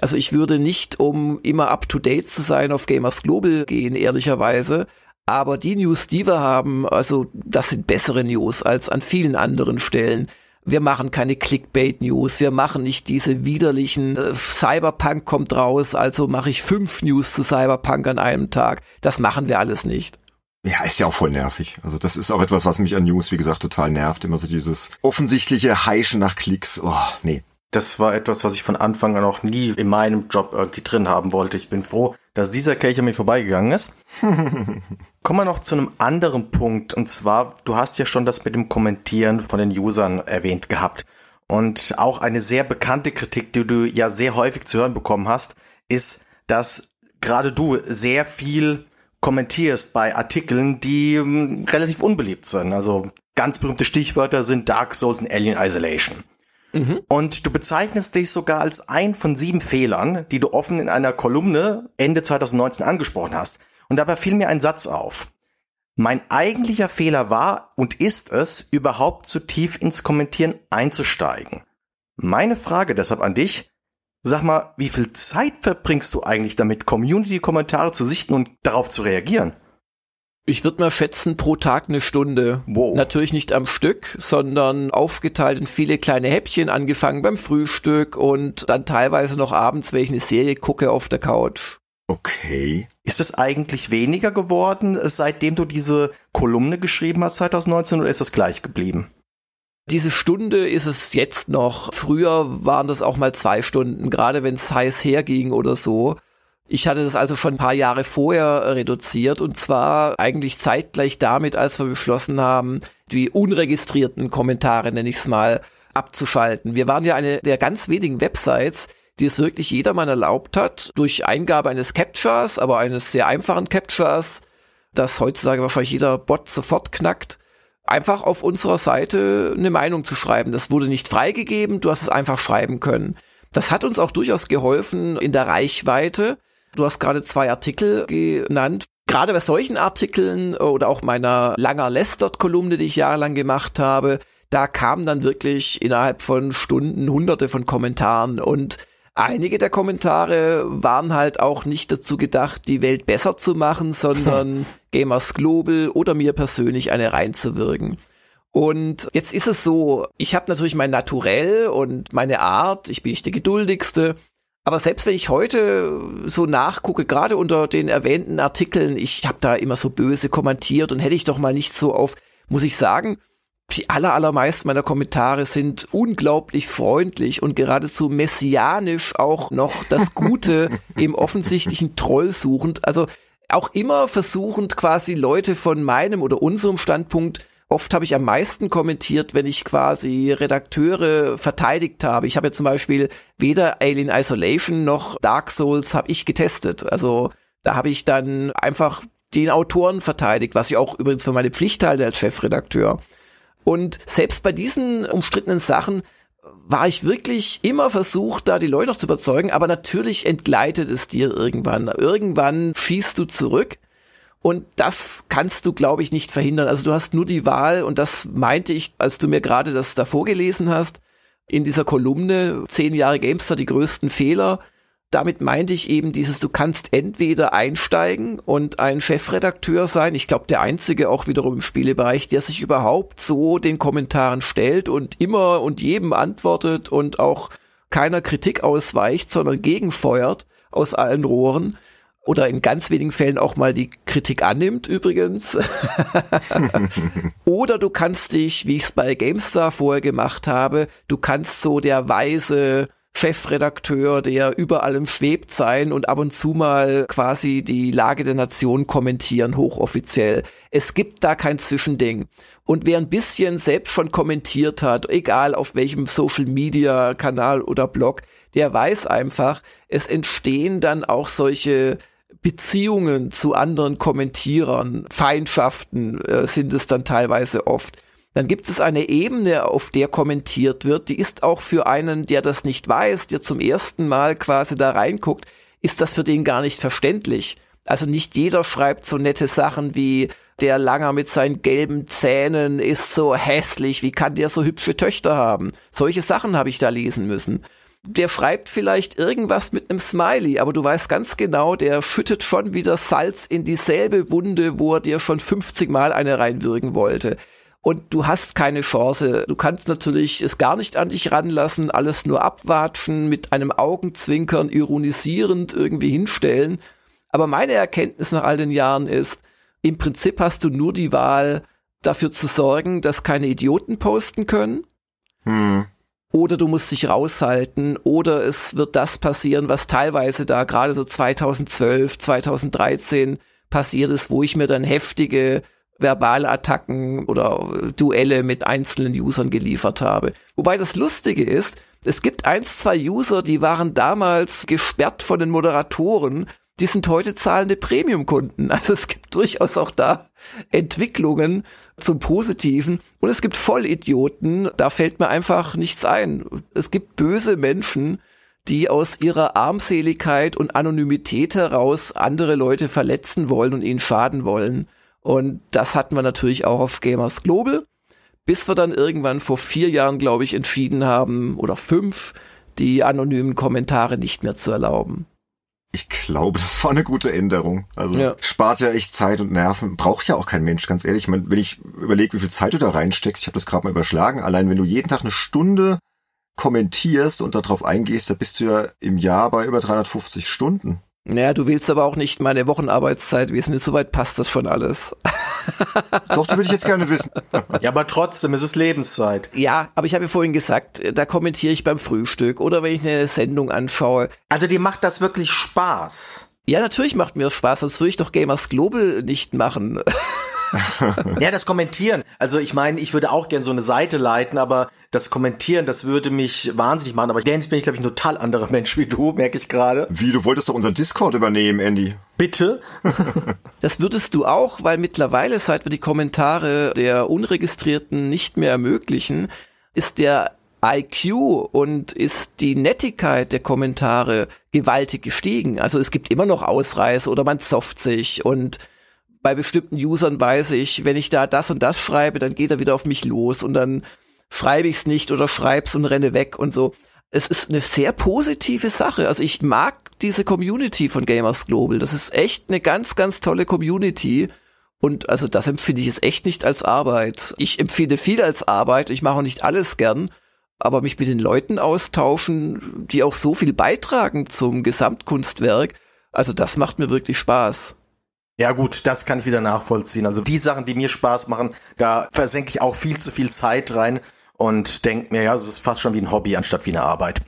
Also ich würde nicht, um immer up to date zu sein, auf Gamers Global gehen, ehrlicherweise. Aber die News, die wir haben, also das sind bessere News als an vielen anderen Stellen. Wir machen keine Clickbait-News, wir machen nicht diese widerlichen äh, Cyberpunk kommt raus, also mache ich fünf News zu Cyberpunk an einem Tag. Das machen wir alles nicht. Ja, ist ja auch voll nervig. Also das ist auch etwas, was mich an News, wie gesagt, total nervt. Immer so dieses offensichtliche Heischen nach Klicks. Oh, nee. Das war etwas, was ich von Anfang an auch nie in meinem Job irgendwie drin haben wollte. Ich bin froh, dass dieser Kelch an mir vorbeigegangen ist. Kommen wir noch zu einem anderen Punkt. Und zwar, du hast ja schon das mit dem Kommentieren von den Usern erwähnt gehabt. Und auch eine sehr bekannte Kritik, die du ja sehr häufig zu hören bekommen hast, ist, dass gerade du sehr viel kommentierst bei Artikeln, die um, relativ unbeliebt sind. Also ganz berühmte Stichwörter sind Dark Souls und Alien Isolation. Mhm. Und du bezeichnest dich sogar als ein von sieben Fehlern, die du offen in einer Kolumne Ende 2019 angesprochen hast. Und dabei fiel mir ein Satz auf. Mein eigentlicher Fehler war und ist es, überhaupt zu tief ins Kommentieren einzusteigen. Meine Frage deshalb an dich, Sag mal, wie viel Zeit verbringst du eigentlich damit, Community-Kommentare zu sichten und darauf zu reagieren? Ich würde mal schätzen, pro Tag eine Stunde. Wow. Natürlich nicht am Stück, sondern aufgeteilt in viele kleine Häppchen, angefangen beim Frühstück und dann teilweise noch abends, wenn ich eine Serie gucke auf der Couch. Okay. Ist es eigentlich weniger geworden, seitdem du diese Kolumne geschrieben hast 2019 oder ist das gleich geblieben? Diese Stunde ist es jetzt noch. Früher waren das auch mal zwei Stunden, gerade wenn es heiß herging oder so. Ich hatte das also schon ein paar Jahre vorher reduziert und zwar eigentlich zeitgleich damit, als wir beschlossen haben, die unregistrierten Kommentare, nenne ich es mal, abzuschalten. Wir waren ja eine der ganz wenigen Websites, die es wirklich jedermann erlaubt hat, durch Eingabe eines Captures, aber eines sehr einfachen Captures, das heutzutage wahrscheinlich jeder Bot sofort knackt, einfach auf unserer Seite eine Meinung zu schreiben. Das wurde nicht freigegeben, du hast es einfach schreiben können. Das hat uns auch durchaus geholfen in der Reichweite. Du hast gerade zwei Artikel genannt. Gerade bei solchen Artikeln oder auch meiner langer Lästert-Kolumne, die ich jahrelang gemacht habe, da kamen dann wirklich innerhalb von Stunden hunderte von Kommentaren und einige der Kommentare waren halt auch nicht dazu gedacht, die Welt besser zu machen, sondern Gamers Global oder mir persönlich eine reinzuwirken. Und jetzt ist es so, ich habe natürlich mein Naturell und meine Art, ich bin nicht der geduldigste, aber selbst wenn ich heute so nachgucke, gerade unter den erwähnten Artikeln, ich habe da immer so böse kommentiert und hätte ich doch mal nicht so auf, muss ich sagen, die aller, allermeisten meiner Kommentare sind unglaublich freundlich und geradezu messianisch auch noch das Gute im offensichtlichen Troll suchend. Also auch immer versuchend quasi Leute von meinem oder unserem Standpunkt Oft habe ich am meisten kommentiert, wenn ich quasi Redakteure verteidigt habe. Ich habe ja zum Beispiel weder Alien Isolation noch Dark Souls habe ich getestet. Also da habe ich dann einfach den Autoren verteidigt, was ich auch übrigens für meine Pflicht halte als Chefredakteur. Und selbst bei diesen umstrittenen Sachen war ich wirklich immer versucht, da die Leute noch zu überzeugen, aber natürlich entgleitet es dir irgendwann. Irgendwann schießt du zurück und das kannst du, glaube ich, nicht verhindern. Also du hast nur die Wahl und das meinte ich, als du mir gerade das davor gelesen hast, in dieser Kolumne, zehn Jahre Gamester, die größten Fehler damit meinte ich eben dieses, du kannst entweder einsteigen und ein Chefredakteur sein, ich glaube der einzige auch wiederum im Spielebereich, der sich überhaupt so den Kommentaren stellt und immer und jedem antwortet und auch keiner Kritik ausweicht, sondern gegenfeuert aus allen Rohren oder in ganz wenigen Fällen auch mal die Kritik annimmt übrigens. oder du kannst dich, wie ich es bei GameStar vorher gemacht habe, du kannst so der weise Chefredakteur, der über allem schwebt sein und ab und zu mal quasi die Lage der Nation kommentieren, hochoffiziell. Es gibt da kein Zwischending. Und wer ein bisschen selbst schon kommentiert hat, egal auf welchem Social Media Kanal oder Blog, der weiß einfach, es entstehen dann auch solche Beziehungen zu anderen Kommentierern, Feindschaften äh, sind es dann teilweise oft dann gibt es eine Ebene, auf der kommentiert wird, die ist auch für einen, der das nicht weiß, der zum ersten Mal quasi da reinguckt, ist das für den gar nicht verständlich. Also nicht jeder schreibt so nette Sachen wie der Langer mit seinen gelben Zähnen ist so hässlich, wie kann der so hübsche Töchter haben? Solche Sachen habe ich da lesen müssen. Der schreibt vielleicht irgendwas mit einem Smiley, aber du weißt ganz genau, der schüttet schon wieder Salz in dieselbe Wunde, wo er dir schon 50 Mal eine reinwürgen wollte und du hast keine Chance. Du kannst natürlich es gar nicht an dich ranlassen, alles nur abwatschen, mit einem Augenzwinkern ironisierend irgendwie hinstellen. Aber meine Erkenntnis nach all den Jahren ist, im Prinzip hast du nur die Wahl, dafür zu sorgen, dass keine Idioten posten können. Hm. Oder du musst dich raushalten, oder es wird das passieren, was teilweise da gerade so 2012, 2013 passiert ist, wo ich mir dann heftige Verbalattacken oder Duelle mit einzelnen Usern geliefert habe. Wobei das Lustige ist, es gibt eins, zwei User, die waren damals gesperrt von den Moderatoren, die sind heute zahlende Premium-Kunden. Also es gibt durchaus auch da Entwicklungen zum Positiven. Und es gibt Vollidioten, da fällt mir einfach nichts ein. Es gibt böse Menschen, die aus ihrer Armseligkeit und Anonymität heraus andere Leute verletzen wollen und ihnen schaden wollen. Und das hatten wir natürlich auch auf Gamers Global, bis wir dann irgendwann vor vier Jahren, glaube ich, entschieden haben, oder fünf, die anonymen Kommentare nicht mehr zu erlauben. Ich glaube, das war eine gute Änderung. Also ja. spart ja echt Zeit und Nerven. Braucht ja auch kein Mensch, ganz ehrlich. Ich meine, wenn ich überlege, wie viel Zeit du da reinsteckst, ich habe das gerade mal überschlagen, allein wenn du jeden Tag eine Stunde kommentierst und darauf eingehst, da bist du ja im Jahr bei über 350 Stunden. Naja, du willst aber auch nicht meine Wochenarbeitszeit wissen. Soweit passt das schon alles. Doch, du will ich jetzt gerne wissen. ja, aber trotzdem ist es Lebenszeit. Ja, aber ich habe ja vorhin gesagt, da kommentiere ich beim Frühstück oder wenn ich eine Sendung anschaue. Also dir macht das wirklich Spaß? Ja, natürlich macht mir das Spaß, sonst würde ich doch Gamers Global nicht machen. ja, das Kommentieren. Also ich meine, ich würde auch gern so eine Seite leiten, aber das Kommentieren, das würde mich wahnsinnig machen. Aber ich denke, bin ich, glaube ich, ein total anderer Mensch wie du, merke ich gerade. Wie, du wolltest doch unseren Discord übernehmen, Andy. Bitte? das würdest du auch, weil mittlerweile, seit wir die Kommentare der Unregistrierten nicht mehr ermöglichen, ist der IQ und ist die Nettigkeit der Kommentare gewaltig gestiegen. Also es gibt immer noch Ausreißer oder man zofft sich und bei bestimmten Usern weiß ich, wenn ich da das und das schreibe, dann geht er wieder auf mich los und dann schreibe ich es nicht oder schreib's und renne weg und so. Es ist eine sehr positive Sache. Also ich mag diese Community von Gamers Global. Das ist echt eine ganz, ganz tolle Community. Und also das empfinde ich jetzt echt nicht als Arbeit. Ich empfinde viel als Arbeit. Ich mache auch nicht alles gern. Aber mich mit den Leuten austauschen, die auch so viel beitragen zum Gesamtkunstwerk, also das macht mir wirklich Spaß. Ja gut, das kann ich wieder nachvollziehen. Also die Sachen, die mir Spaß machen, da versenke ich auch viel zu viel Zeit rein und denke mir, ja, es ist fast schon wie ein Hobby anstatt wie eine Arbeit.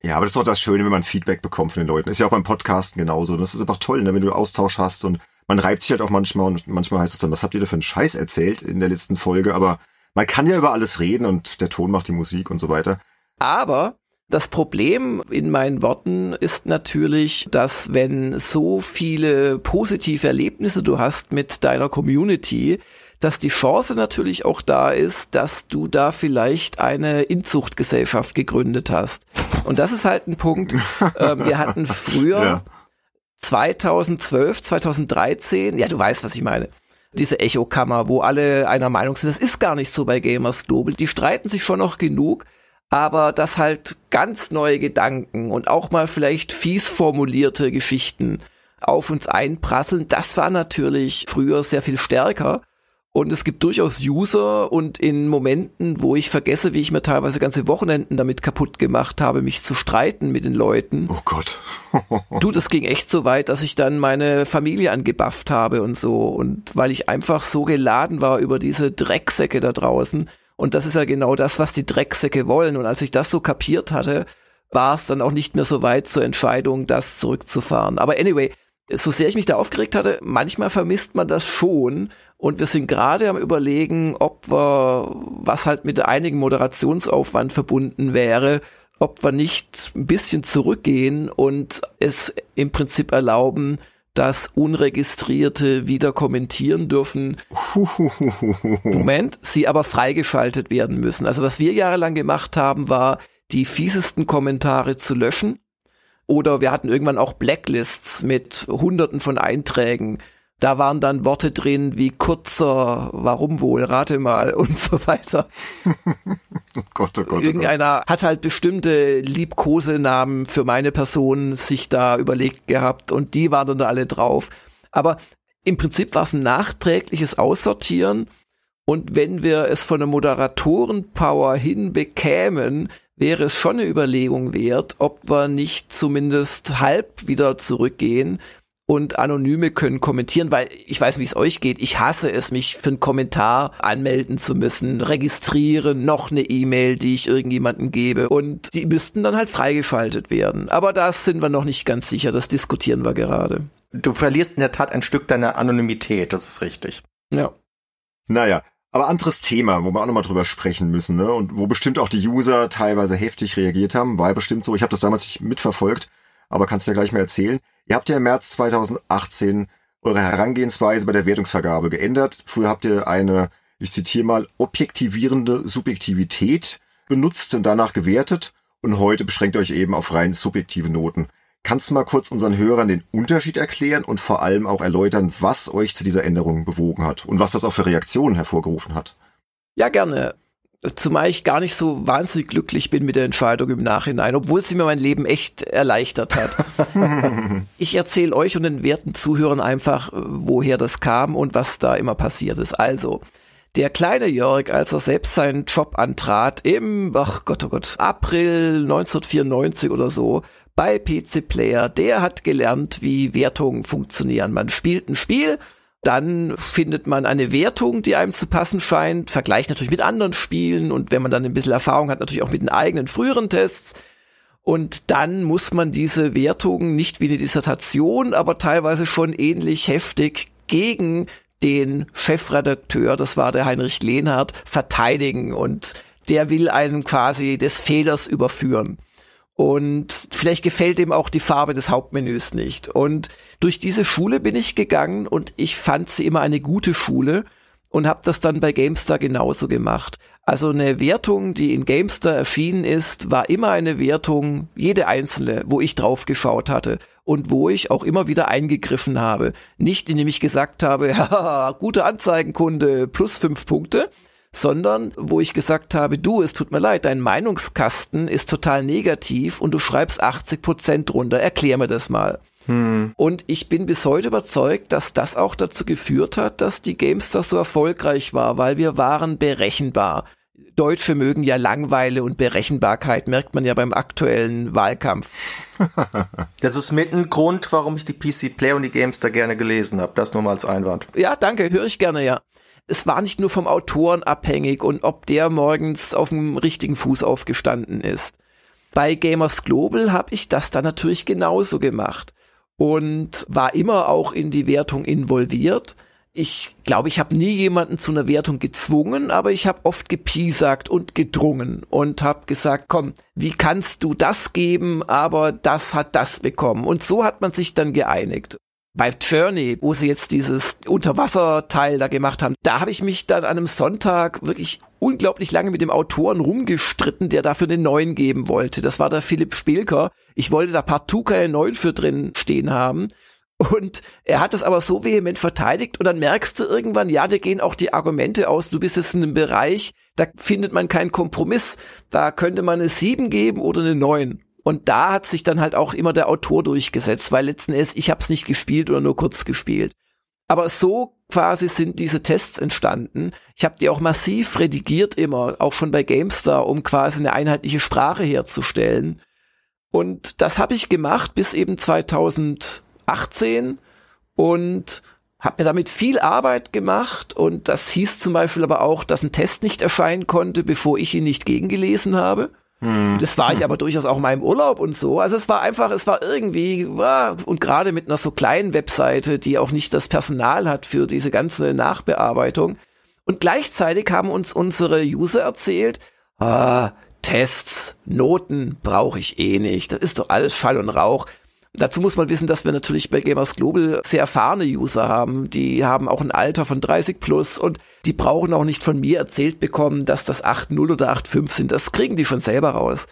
Ja, aber das ist doch das Schöne, wenn man Feedback bekommt von den Leuten. Ist ja auch beim Podcasten genauso. Das ist einfach toll, ne, wenn du Austausch hast und man reibt sich halt auch manchmal und manchmal heißt es dann, was habt ihr da für einen Scheiß erzählt in der letzten Folge? Aber man kann ja über alles reden und der Ton macht die Musik und so weiter. Aber das Problem in meinen Worten ist natürlich, dass wenn so viele positive Erlebnisse du hast mit deiner Community, dass die Chance natürlich auch da ist, dass du da vielleicht eine Inzuchtgesellschaft gegründet hast. Und das ist halt ein Punkt. Ähm, wir hatten früher ja. 2012, 2013, ja, du weißt, was ich meine. Diese Echokammer, wo alle einer Meinung sind. Das ist gar nicht so bei Gamers Global. Die streiten sich schon noch genug, aber dass halt ganz neue Gedanken und auch mal vielleicht fies formulierte Geschichten auf uns einprasseln, das war natürlich früher sehr viel stärker. Und es gibt durchaus User und in Momenten, wo ich vergesse, wie ich mir teilweise ganze Wochenenden damit kaputt gemacht habe, mich zu streiten mit den Leuten. Oh Gott. du, das ging echt so weit, dass ich dann meine Familie angebufft habe und so. Und weil ich einfach so geladen war über diese Drecksäcke da draußen. Und das ist ja genau das, was die Drecksäcke wollen. Und als ich das so kapiert hatte, war es dann auch nicht mehr so weit zur Entscheidung, das zurückzufahren. Aber anyway, so sehr ich mich da aufgeregt hatte, manchmal vermisst man das schon. Und wir sind gerade am überlegen, ob wir, was halt mit einigen Moderationsaufwand verbunden wäre, ob wir nicht ein bisschen zurückgehen und es im Prinzip erlauben, dass Unregistrierte wieder kommentieren dürfen. Moment, sie aber freigeschaltet werden müssen. Also was wir jahrelang gemacht haben, war, die fiesesten Kommentare zu löschen oder wir hatten irgendwann auch Blacklists mit hunderten von Einträgen. Da waren dann Worte drin wie kurzer, warum wohl, rate mal und so weiter. oh Gott, oh Gott, oh Irgendeiner hat halt bestimmte Liebkosenamen für meine Person sich da überlegt gehabt und die waren dann alle drauf. Aber im Prinzip war es ein nachträgliches Aussortieren und wenn wir es von der Moderatorenpower hin bekämen, wäre es schon eine Überlegung wert, ob wir nicht zumindest halb wieder zurückgehen und Anonyme können kommentieren, weil ich weiß, wie es euch geht. Ich hasse es, mich für einen Kommentar anmelden zu müssen, registrieren, noch eine E-Mail, die ich irgendjemanden gebe und die müssten dann halt freigeschaltet werden. Aber da sind wir noch nicht ganz sicher, das diskutieren wir gerade. Du verlierst in der Tat ein Stück deiner Anonymität, das ist richtig. Ja. Naja, aber anderes Thema, wo wir auch nochmal drüber sprechen müssen, ne? Und wo bestimmt auch die User teilweise heftig reagiert haben, war bestimmt so. Ich habe das damals nicht mitverfolgt, aber kannst du ja gleich mal erzählen. Ihr habt ja im März 2018 eure Herangehensweise bei der Wertungsvergabe geändert. Früher habt ihr eine, ich zitiere mal, objektivierende Subjektivität benutzt und danach gewertet und heute beschränkt euch eben auf rein subjektive Noten. Kannst du mal kurz unseren Hörern den Unterschied erklären und vor allem auch erläutern, was euch zu dieser Änderung bewogen hat und was das auch für Reaktionen hervorgerufen hat? Ja, gerne. Zumal ich gar nicht so wahnsinnig glücklich bin mit der Entscheidung im Nachhinein, obwohl sie mir mein Leben echt erleichtert hat. ich erzähle euch und den werten Zuhörern einfach, woher das kam und was da immer passiert ist. Also, der kleine Jörg, als er selbst seinen Job antrat, im, ach Gott, oh Gott, April 1994 oder so, bei PC Player, der hat gelernt, wie Wertungen funktionieren. Man spielt ein Spiel, dann findet man eine Wertung, die einem zu passen scheint, vergleicht natürlich mit anderen Spielen und wenn man dann ein bisschen Erfahrung hat, natürlich auch mit den eigenen früheren Tests. Und dann muss man diese Wertungen nicht wie eine Dissertation, aber teilweise schon ähnlich heftig gegen den Chefredakteur, das war der Heinrich Lehnhardt, verteidigen und der will einen quasi des Fehlers überführen. Und vielleicht gefällt ihm auch die Farbe des Hauptmenüs nicht. Und durch diese Schule bin ich gegangen und ich fand sie immer eine gute Schule und habe das dann bei GameStar genauso gemacht. Also eine Wertung, die in GameStar erschienen ist, war immer eine Wertung, jede einzelne, wo ich drauf geschaut hatte und wo ich auch immer wieder eingegriffen habe. Nicht indem ich gesagt habe, ja, gute Anzeigenkunde plus fünf Punkte, sondern wo ich gesagt habe, du, es tut mir leid, dein Meinungskasten ist total negativ und du schreibst 80 Prozent drunter, erklär mir das mal. Hm. Und ich bin bis heute überzeugt, dass das auch dazu geführt hat, dass die Gamestar so erfolgreich war, weil wir waren berechenbar. Deutsche mögen ja Langweile und Berechenbarkeit, merkt man ja beim aktuellen Wahlkampf. Das ist mit ein Grund, warum ich die PC Play und die Gamestar gerne gelesen habe. Das nur mal als Einwand. Ja, danke, höre ich gerne, ja es war nicht nur vom Autoren abhängig und ob der morgens auf dem richtigen Fuß aufgestanden ist. Bei Gamers Global habe ich das dann natürlich genauso gemacht und war immer auch in die Wertung involviert. Ich glaube, ich habe nie jemanden zu einer Wertung gezwungen, aber ich habe oft gepiesackt und gedrungen und habe gesagt, komm, wie kannst du das geben, aber das hat das bekommen. Und so hat man sich dann geeinigt. Bei Journey, wo sie jetzt dieses Unterwasserteil da gemacht haben, da habe ich mich dann an einem Sonntag wirklich unglaublich lange mit dem Autoren rumgestritten, der dafür den neuen geben wollte. Das war der Philipp Spielker. Ich wollte da partout keinen neuen für drin stehen haben. Und er hat es aber so vehement verteidigt und dann merkst du irgendwann, ja, da gehen auch die Argumente aus. Du bist jetzt in einem Bereich, da findet man keinen Kompromiss. Da könnte man eine 7 geben oder eine 9. Und da hat sich dann halt auch immer der Autor durchgesetzt, weil letzten Endes ich habe es nicht gespielt oder nur kurz gespielt. Aber so quasi sind diese Tests entstanden. Ich habe die auch massiv redigiert immer, auch schon bei GameStar, um quasi eine einheitliche Sprache herzustellen. Und das habe ich gemacht bis eben 2018 und habe mir damit viel Arbeit gemacht und das hieß zum Beispiel aber auch, dass ein Test nicht erscheinen konnte, bevor ich ihn nicht gegengelesen habe. Hm. Das war ich aber durchaus auch in meinem Urlaub und so. Also es war einfach, es war irgendwie, und gerade mit einer so kleinen Webseite, die auch nicht das Personal hat für diese ganze Nachbearbeitung. Und gleichzeitig haben uns unsere User erzählt, ah, Tests, Noten brauche ich eh nicht. Das ist doch alles Schall und Rauch. Dazu muss man wissen, dass wir natürlich bei Gamers Global sehr erfahrene User haben. Die haben auch ein Alter von 30 plus und die brauchen auch nicht von mir erzählt bekommen, dass das 8.0 oder 8.5 sind. Das kriegen die schon selber raus.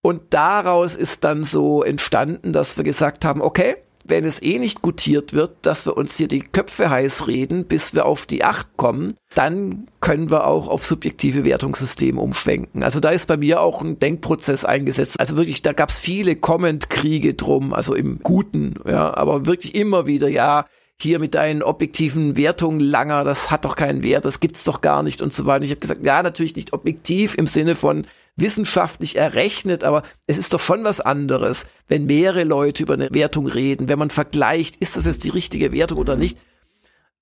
Und daraus ist dann so entstanden, dass wir gesagt haben, okay, wenn es eh nicht gutiert wird, dass wir uns hier die Köpfe heiß reden, bis wir auf die 8 kommen, dann können wir auch auf subjektive Wertungssysteme umschwenken. Also da ist bei mir auch ein Denkprozess eingesetzt. Also wirklich, da gab es viele Comment-Kriege drum, also im Guten, ja, aber wirklich immer wieder, ja, hier mit deinen objektiven Wertungen langer, das hat doch keinen Wert, das gibt's doch gar nicht und so weiter. Ich habe gesagt, ja, natürlich nicht objektiv im Sinne von wissenschaftlich errechnet, aber es ist doch schon was anderes, wenn mehrere Leute über eine Wertung reden, wenn man vergleicht, ist das jetzt die richtige Wertung oder nicht.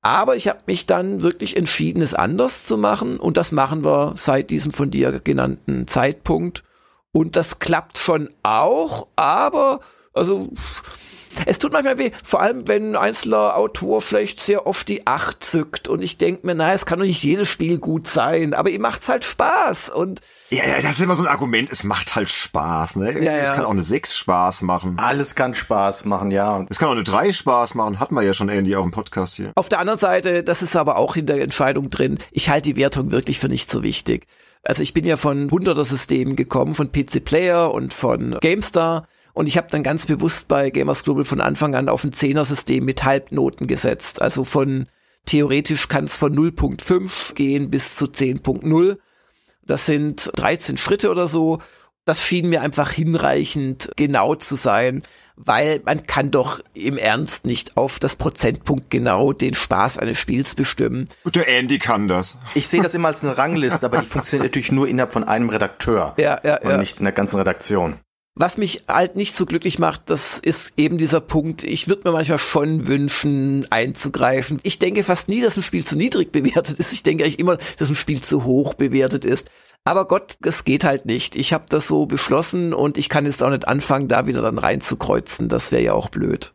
Aber ich habe mich dann wirklich entschieden, es anders zu machen und das machen wir seit diesem von dir genannten Zeitpunkt. Und das klappt schon auch, aber also es tut manchmal weh, vor allem wenn ein einzelner Autor vielleicht sehr oft die Acht zückt und ich denke mir, naja, es kann doch nicht jedes Spiel gut sein, aber ihm macht's halt Spaß und ja, ja, das ist immer so ein Argument, es macht halt Spaß, ne? Ja, es ja. kann auch eine 6 Spaß machen. Alles kann Spaß machen, ja. Es kann auch eine 3 Spaß machen, hatten wir ja schon Andy auch im Podcast hier. Auf der anderen Seite, das ist aber auch in der Entscheidung drin, ich halte die Wertung wirklich für nicht so wichtig. Also ich bin ja von hunderter Systemen gekommen, von PC Player und von GameStar und ich habe dann ganz bewusst bei Gamers Global von Anfang an auf ein Zehner-System mit Halbnoten gesetzt. Also von theoretisch kann es von 0.5 gehen bis zu 10.0. Das sind 13 Schritte oder so. Das schien mir einfach hinreichend genau zu sein, weil man kann doch im Ernst nicht auf das Prozentpunkt genau den Spaß eines Spiels bestimmen. Und der Andy kann das. Ich sehe das immer als eine Rangliste, aber die funktioniert natürlich nur innerhalb von einem Redakteur. Ja, ja, und ja. nicht in der ganzen Redaktion. Was mich halt nicht so glücklich macht, das ist eben dieser Punkt, ich würde mir manchmal schon wünschen, einzugreifen. Ich denke fast nie, dass ein Spiel zu niedrig bewertet ist. Ich denke eigentlich immer, dass ein Spiel zu hoch bewertet ist. Aber Gott, es geht halt nicht. Ich habe das so beschlossen und ich kann jetzt auch nicht anfangen, da wieder dann reinzukreuzen. Das wäre ja auch blöd.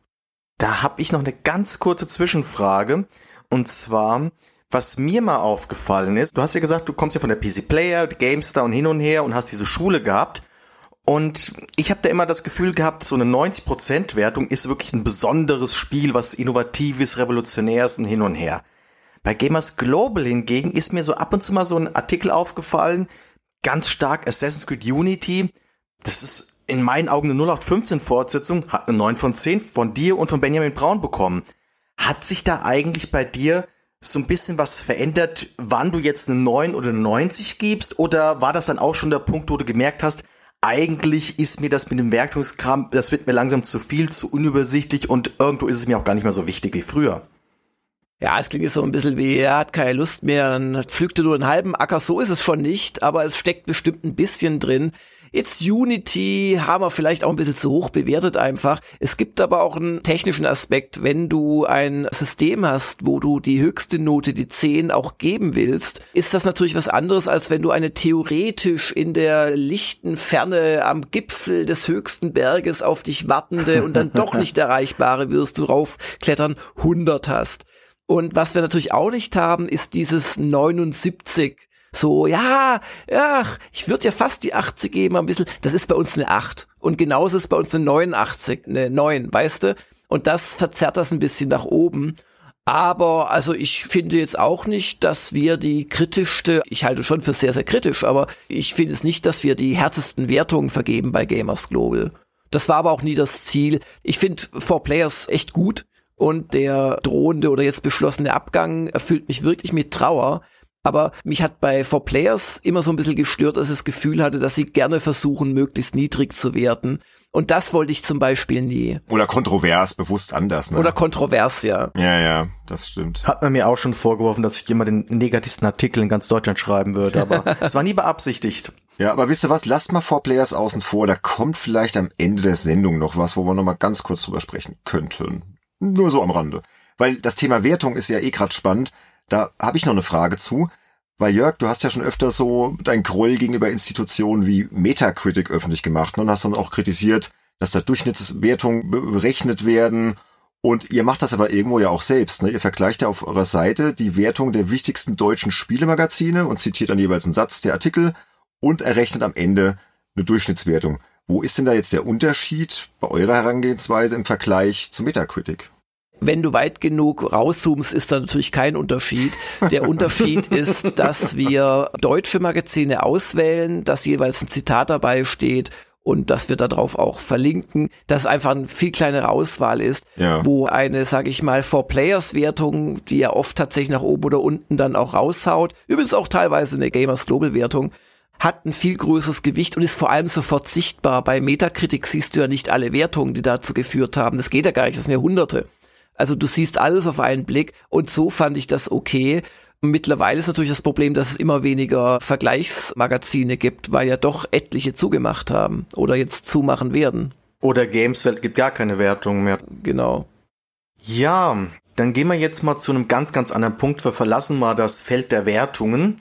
Da habe ich noch eine ganz kurze Zwischenfrage. Und zwar, was mir mal aufgefallen ist, du hast ja gesagt, du kommst ja von der PC Player, GameStar und hin und her und hast diese Schule gehabt. Und ich habe da immer das Gefühl gehabt, so eine 90% Wertung ist wirklich ein besonderes Spiel, was innovatives, revolutionäres und hin und her. Bei Gamers Global hingegen ist mir so ab und zu mal so ein Artikel aufgefallen, ganz stark Assassin's Creed Unity. Das ist in meinen Augen eine 0815 Fortsetzung, hat eine 9 von 10 von dir und von Benjamin Braun bekommen. Hat sich da eigentlich bei dir so ein bisschen was verändert, wann du jetzt eine 9 oder eine 90 gibst? Oder war das dann auch schon der Punkt, wo du gemerkt hast, eigentlich ist mir das mit dem Wertungskram, das wird mir langsam zu viel, zu unübersichtlich und irgendwo ist es mir auch gar nicht mehr so wichtig wie früher. Ja, es klingt so ein bisschen wie, er hat keine Lust mehr, dann pflückte nur einen halben Acker. So ist es schon nicht, aber es steckt bestimmt ein bisschen drin. Jetzt Unity haben wir vielleicht auch ein bisschen zu hoch bewertet einfach. Es gibt aber auch einen technischen Aspekt. Wenn du ein System hast, wo du die höchste Note, die 10, auch geben willst, ist das natürlich was anderes, als wenn du eine theoretisch in der lichten Ferne am Gipfel des höchsten Berges auf dich wartende und dann doch nicht erreichbare wirst du raufklettern 100 hast. Und was wir natürlich auch nicht haben, ist dieses 79 so, ja, ach, ich würde ja fast die 80 geben, ein bisschen. Das ist bei uns eine 8. Und genauso ist bei uns eine 89, eine 9, weißt du? Und das verzerrt das ein bisschen nach oben. Aber also ich finde jetzt auch nicht, dass wir die kritischste, ich halte schon für sehr, sehr kritisch, aber ich finde es nicht, dass wir die härtesten Wertungen vergeben bei Gamers Global. Das war aber auch nie das Ziel. Ich finde Four Players echt gut und der drohende oder jetzt beschlossene Abgang erfüllt mich wirklich mit Trauer. Aber mich hat bei Four Players immer so ein bisschen gestört, dass ich das Gefühl hatte, dass sie gerne versuchen, möglichst niedrig zu werten. Und das wollte ich zum Beispiel nie. Oder kontrovers, bewusst anders. Ne? Oder kontrovers, ja. Ja, ja, das stimmt. Hat man mir auch schon vorgeworfen, dass ich immer den negativsten Artikel in ganz Deutschland schreiben würde, aber es war nie beabsichtigt. Ja, aber wisst ihr was, lasst mal Four Players außen vor, da kommt vielleicht am Ende der Sendung noch was, wo wir noch mal ganz kurz drüber sprechen könnten. Nur so am Rande. Weil das Thema Wertung ist ja eh gerade spannend. Da habe ich noch eine Frage zu. Weil Jörg, du hast ja schon öfter so dein Groll gegenüber Institutionen wie Metacritic öffentlich gemacht ne? und hast dann auch kritisiert, dass da Durchschnittswertungen berechnet werden. Und ihr macht das aber irgendwo ja auch selbst. Ne? Ihr vergleicht ja auf eurer Seite die Wertung der wichtigsten deutschen Spielemagazine und zitiert dann jeweils einen Satz der Artikel und errechnet am Ende eine Durchschnittswertung. Wo ist denn da jetzt der Unterschied bei eurer Herangehensweise im Vergleich zu Metacritic? Wenn du weit genug rauszoomst, ist da natürlich kein Unterschied. Der Unterschied ist, dass wir deutsche Magazine auswählen, dass jeweils ein Zitat dabei steht und dass wir darauf auch verlinken, dass es einfach eine viel kleinere Auswahl ist, ja. wo eine, sage ich mal, For-Players-Wertung, die ja oft tatsächlich nach oben oder unten dann auch raushaut, übrigens auch teilweise eine Gamers Global-Wertung, hat ein viel größeres Gewicht und ist vor allem sofort sichtbar. Bei Metacritic siehst du ja nicht alle Wertungen, die dazu geführt haben. Das geht ja gar nicht, das sind ja Hunderte. Also du siehst alles auf einen Blick und so fand ich das okay. Mittlerweile ist natürlich das Problem, dass es immer weniger Vergleichsmagazine gibt, weil ja doch etliche zugemacht haben oder jetzt zumachen werden. Oder Gameswelt gibt gar keine Wertung mehr. Genau. Ja, dann gehen wir jetzt mal zu einem ganz, ganz anderen Punkt. Wir verlassen mal das Feld der Wertungen.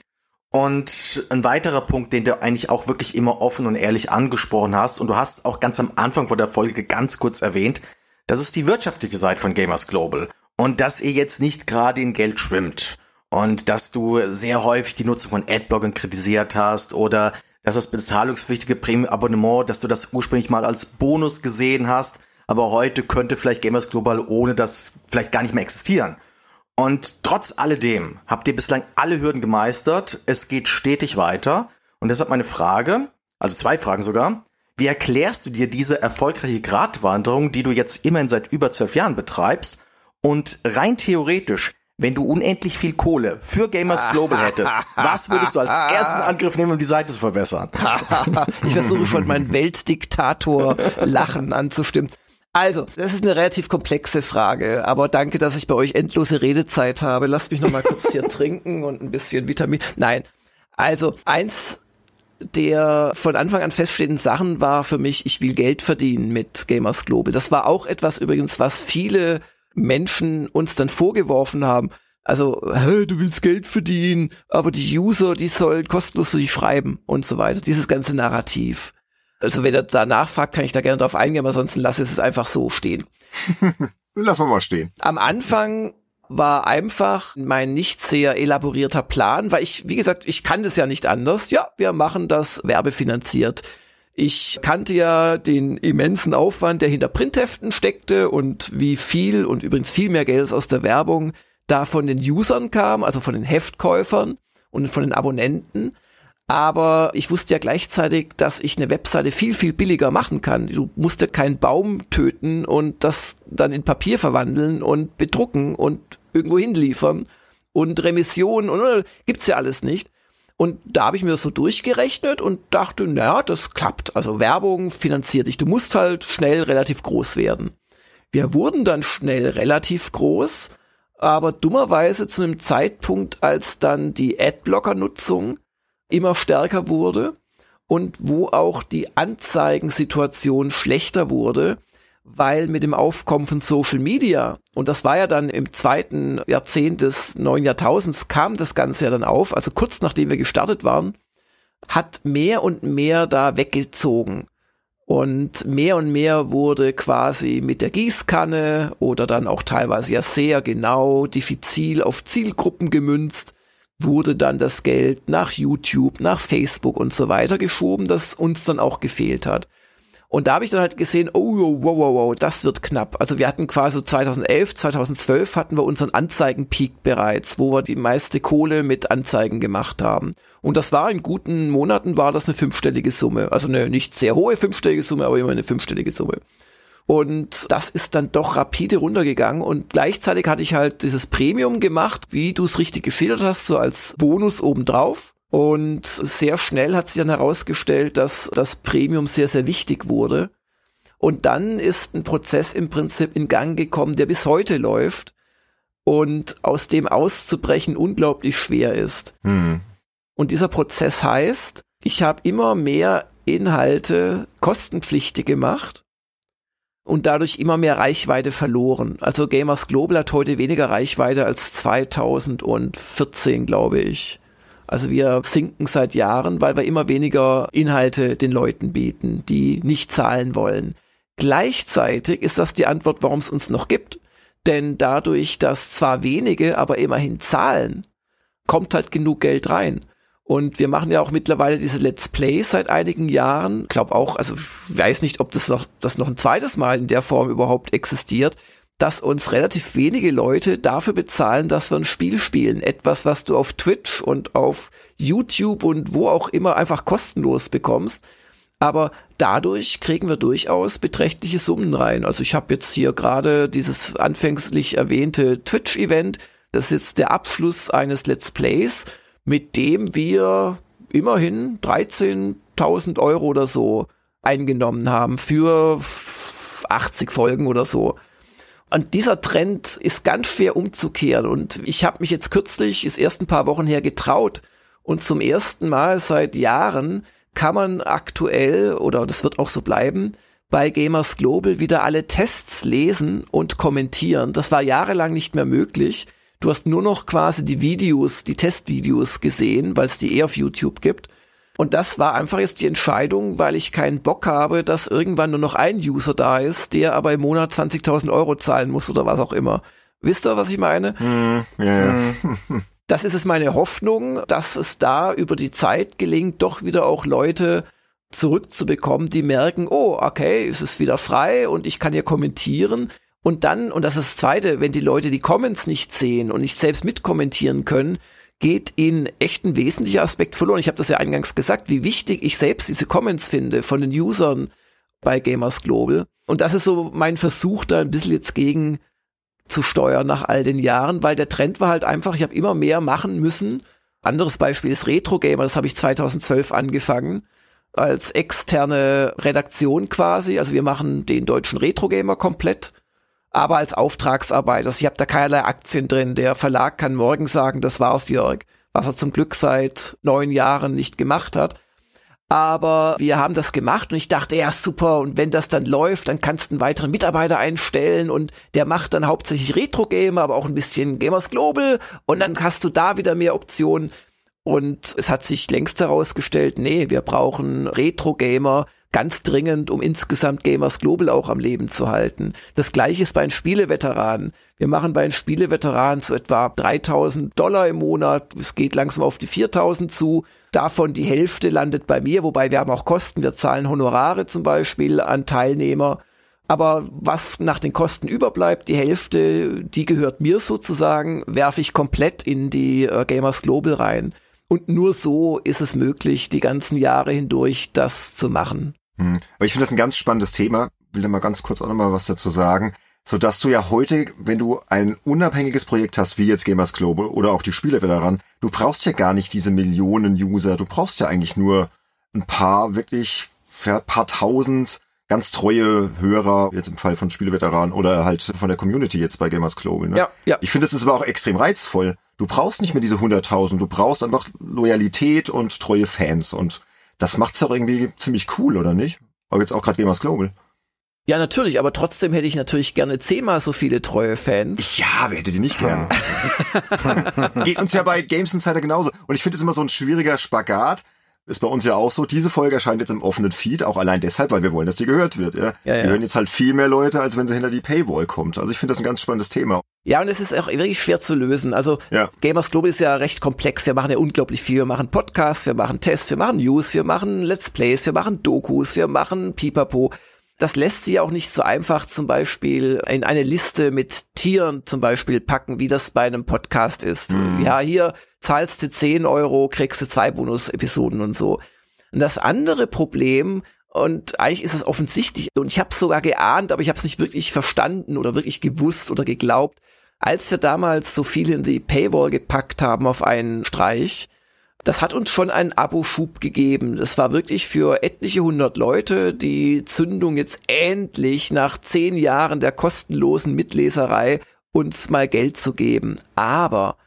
Und ein weiterer Punkt, den du eigentlich auch wirklich immer offen und ehrlich angesprochen hast, und du hast auch ganz am Anfang von der Folge ganz kurz erwähnt, das ist die wirtschaftliche Seite von Gamers Global. Und dass ihr jetzt nicht gerade in Geld schwimmt. Und dass du sehr häufig die Nutzung von Adblockern kritisiert hast oder dass das bezahlungspflichtige Premium-Abonnement, dass du das ursprünglich mal als Bonus gesehen hast, aber heute könnte vielleicht Gamers Global ohne das vielleicht gar nicht mehr existieren. Und trotz alledem habt ihr bislang alle Hürden gemeistert. Es geht stetig weiter. Und deshalb meine Frage, also zwei Fragen sogar. Wie erklärst du dir diese erfolgreiche Gratwanderung, die du jetzt immerhin seit über zwölf Jahren betreibst? Und rein theoretisch, wenn du unendlich viel Kohle für Gamers Global hättest, was würdest du als ersten Angriff nehmen, um die Seite zu verbessern? ich versuche schon mein Weltdiktator-Lachen anzustimmen. Also, das ist eine relativ komplexe Frage, aber danke, dass ich bei euch endlose Redezeit habe. Lasst mich noch mal kurz hier trinken und ein bisschen Vitamin. Nein. Also, eins der von Anfang an feststehenden Sachen war für mich, ich will Geld verdienen mit Gamers Global. Das war auch etwas übrigens, was viele Menschen uns dann vorgeworfen haben. Also, hey, du willst Geld verdienen, aber die User, die sollen kostenlos für dich schreiben und so weiter. Dieses ganze Narrativ. Also, wenn er da nachfragt, kann ich da gerne drauf eingehen, aber ansonsten lass es einfach so stehen. Lass mal mal stehen. Am Anfang war einfach mein nicht sehr elaborierter Plan, weil ich, wie gesagt, ich kann das ja nicht anders. Ja, wir machen das werbefinanziert. Ich kannte ja den immensen Aufwand, der hinter Printheften steckte und wie viel und übrigens viel mehr Geld aus der Werbung da von den Usern kam, also von den Heftkäufern und von den Abonnenten. Aber ich wusste ja gleichzeitig, dass ich eine Webseite viel, viel billiger machen kann. Du musst ja keinen Baum töten und das dann in Papier verwandeln und bedrucken und irgendwo hinliefern und Remission und äh, gibt's ja alles nicht. Und da habe ich mir das so durchgerechnet und dachte, naja, das klappt. Also Werbung finanziert dich. Du musst halt schnell relativ groß werden. Wir wurden dann schnell relativ groß, aber dummerweise zu einem Zeitpunkt, als dann die Adblocker-Nutzung immer stärker wurde und wo auch die Anzeigensituation schlechter wurde, weil mit dem Aufkommen von Social Media, und das war ja dann im zweiten Jahrzehnt des neuen Jahrtausends, kam das Ganze ja dann auf, also kurz nachdem wir gestartet waren, hat mehr und mehr da weggezogen. Und mehr und mehr wurde quasi mit der Gießkanne oder dann auch teilweise ja sehr genau diffizil auf Zielgruppen gemünzt, wurde dann das Geld nach YouTube, nach Facebook und so weiter geschoben, das uns dann auch gefehlt hat. Und da habe ich dann halt gesehen, oh, wow, wow, wow, das wird knapp. Also wir hatten quasi 2011, 2012 hatten wir unseren Anzeigenpeak bereits, wo wir die meiste Kohle mit Anzeigen gemacht haben. Und das war in guten Monaten war das eine fünfstellige Summe. Also eine nicht sehr hohe fünfstellige Summe, aber immer eine fünfstellige Summe. Und das ist dann doch rapide runtergegangen und gleichzeitig hatte ich halt dieses Premium gemacht, wie du es richtig geschildert hast, so als Bonus obendrauf. Und sehr schnell hat sich dann herausgestellt, dass das Premium sehr, sehr wichtig wurde. Und dann ist ein Prozess im Prinzip in Gang gekommen, der bis heute läuft und aus dem auszubrechen unglaublich schwer ist. Hm. Und dieser Prozess heißt, ich habe immer mehr Inhalte kostenpflichtig gemacht und dadurch immer mehr Reichweite verloren. Also Gamers Global hat heute weniger Reichweite als 2014, glaube ich. Also wir sinken seit Jahren, weil wir immer weniger Inhalte den Leuten bieten, die nicht zahlen wollen. Gleichzeitig ist das die Antwort, warum es uns noch gibt. Denn dadurch, dass zwar wenige, aber immerhin zahlen, kommt halt genug Geld rein. Und wir machen ja auch mittlerweile diese Let's Plays seit einigen Jahren. Ich glaube auch, also ich weiß nicht, ob das noch, das noch ein zweites Mal in der Form überhaupt existiert dass uns relativ wenige Leute dafür bezahlen, dass wir ein Spiel spielen. Etwas, was du auf Twitch und auf YouTube und wo auch immer einfach kostenlos bekommst. Aber dadurch kriegen wir durchaus beträchtliche Summen rein. Also ich habe jetzt hier gerade dieses anfänglich erwähnte Twitch-Event. Das ist der Abschluss eines Let's Plays, mit dem wir immerhin 13.000 Euro oder so eingenommen haben für 80 Folgen oder so. Und dieser Trend ist ganz schwer umzukehren. Und ich habe mich jetzt kürzlich, ist erst ein paar Wochen her, getraut. Und zum ersten Mal seit Jahren kann man aktuell, oder das wird auch so bleiben, bei Gamers Global wieder alle Tests lesen und kommentieren. Das war jahrelang nicht mehr möglich. Du hast nur noch quasi die Videos, die Testvideos gesehen, weil es die eh auf YouTube gibt. Und das war einfach jetzt die Entscheidung, weil ich keinen Bock habe, dass irgendwann nur noch ein User da ist, der aber im Monat 20.000 Euro zahlen muss oder was auch immer. Wisst ihr, was ich meine? Mm, yeah. Das ist es meine Hoffnung, dass es da über die Zeit gelingt, doch wieder auch Leute zurückzubekommen, die merken, oh, okay, es ist wieder frei und ich kann hier kommentieren. Und dann, und das ist das Zweite, wenn die Leute die Comments nicht sehen und nicht selbst mitkommentieren können, geht in echt ein wesentlicher Aspekt verloren. Ich habe das ja eingangs gesagt, wie wichtig ich selbst diese Comments finde von den Usern bei Gamers Global. Und das ist so mein Versuch, da ein bisschen jetzt gegen zu steuern nach all den Jahren, weil der Trend war halt einfach, ich habe immer mehr machen müssen. Anderes Beispiel ist Retro Gamer, das habe ich 2012 angefangen als externe Redaktion quasi. Also wir machen den deutschen Retro Gamer komplett aber als Auftragsarbeit. Also ich habe da keinerlei Aktien drin. Der Verlag kann morgen sagen, das war's, Jörg, was er zum Glück seit neun Jahren nicht gemacht hat. Aber wir haben das gemacht und ich dachte, ja, super. Und wenn das dann läuft, dann kannst du einen weiteren Mitarbeiter einstellen und der macht dann hauptsächlich Retro-Gamer, aber auch ein bisschen Gamers Global und dann hast du da wieder mehr Optionen. Und es hat sich längst herausgestellt, nee, wir brauchen Retro-Gamer, ganz dringend, um insgesamt Gamers Global auch am Leben zu halten. Das gleiche ist bei den Spieleveteranen. Wir machen bei den Spieleveteranen zu etwa 3000 Dollar im Monat. Es geht langsam auf die 4000 zu. Davon die Hälfte landet bei mir, wobei wir haben auch Kosten. Wir zahlen Honorare zum Beispiel an Teilnehmer. Aber was nach den Kosten überbleibt, die Hälfte, die gehört mir sozusagen, werfe ich komplett in die äh, Gamers Global rein. Und nur so ist es möglich, die ganzen Jahre hindurch das zu machen. Hm. Aber ich finde das ein ganz spannendes Thema. Will da mal ganz kurz auch nochmal was dazu sagen. So dass du ja heute, wenn du ein unabhängiges Projekt hast, wie jetzt Gamers Global oder auch die Spiele daran, du brauchst ja gar nicht diese Millionen User. Du brauchst ja eigentlich nur ein paar wirklich, ein paar tausend ganz treue Hörer, jetzt im Fall von Spieleveteranen oder halt von der Community jetzt bei Gamers Global. Ne? Ja, ja. Ich finde, es ist aber auch extrem reizvoll. Du brauchst nicht mehr diese 100.000, du brauchst einfach Loyalität und treue Fans und das macht's doch irgendwie ziemlich cool, oder nicht? Aber jetzt auch gerade Gamers Global. Ja, natürlich, aber trotzdem hätte ich natürlich gerne zehnmal so viele treue Fans. Ja, wer hätte die nicht gerne? Geht uns ja bei Games Insider genauso. Und ich finde es immer so ein schwieriger Spagat, Ist bei uns ja auch so. Diese Folge erscheint jetzt im offenen Feed, auch allein deshalb, weil wir wollen, dass die gehört wird. Ja? Ja, ja. Wir hören jetzt halt viel mehr Leute, als wenn sie hinter die Paywall kommt. Also ich finde das ein ganz spannendes Thema. Ja, und es ist auch wirklich schwer zu lösen. Also ja. Gamers Global ist ja recht komplex. Wir machen ja unglaublich viel. Wir machen Podcasts, wir machen Tests, wir machen News, wir machen Let's Plays, wir machen Dokus, wir machen Pipapo. Das lässt sich auch nicht so einfach zum Beispiel in eine Liste mit Tieren zum Beispiel packen, wie das bei einem Podcast ist. Mhm. Ja, hier zahlst du 10 Euro, kriegst du zwei Bonus-Episoden und so. Und das andere Problem, und eigentlich ist es offensichtlich, und ich habe es sogar geahnt, aber ich habe es nicht wirklich verstanden oder wirklich gewusst oder geglaubt, als wir damals so viel in die Paywall gepackt haben auf einen Streich, das hat uns schon einen Abo-Schub gegeben. Das war wirklich für etliche hundert Leute die Zündung jetzt endlich nach zehn Jahren der kostenlosen Mitleserei uns mal Geld zu geben. Aber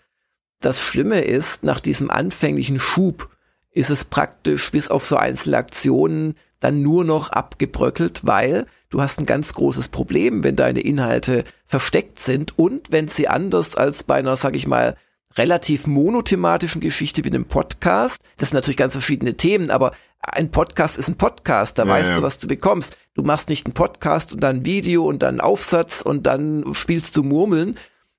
das Schlimme ist, nach diesem anfänglichen Schub ist es praktisch bis auf so einzelne Aktionen dann nur noch abgebröckelt, weil du hast ein ganz großes Problem, wenn deine Inhalte versteckt sind und wenn sie anders als bei einer, sag ich mal, relativ monothematischen Geschichte wie einem Podcast. Das sind natürlich ganz verschiedene Themen, aber ein Podcast ist ein Podcast, da ja, weißt ja. du, was du bekommst. Du machst nicht einen Podcast und dann ein Video und dann einen Aufsatz und dann spielst du Murmeln.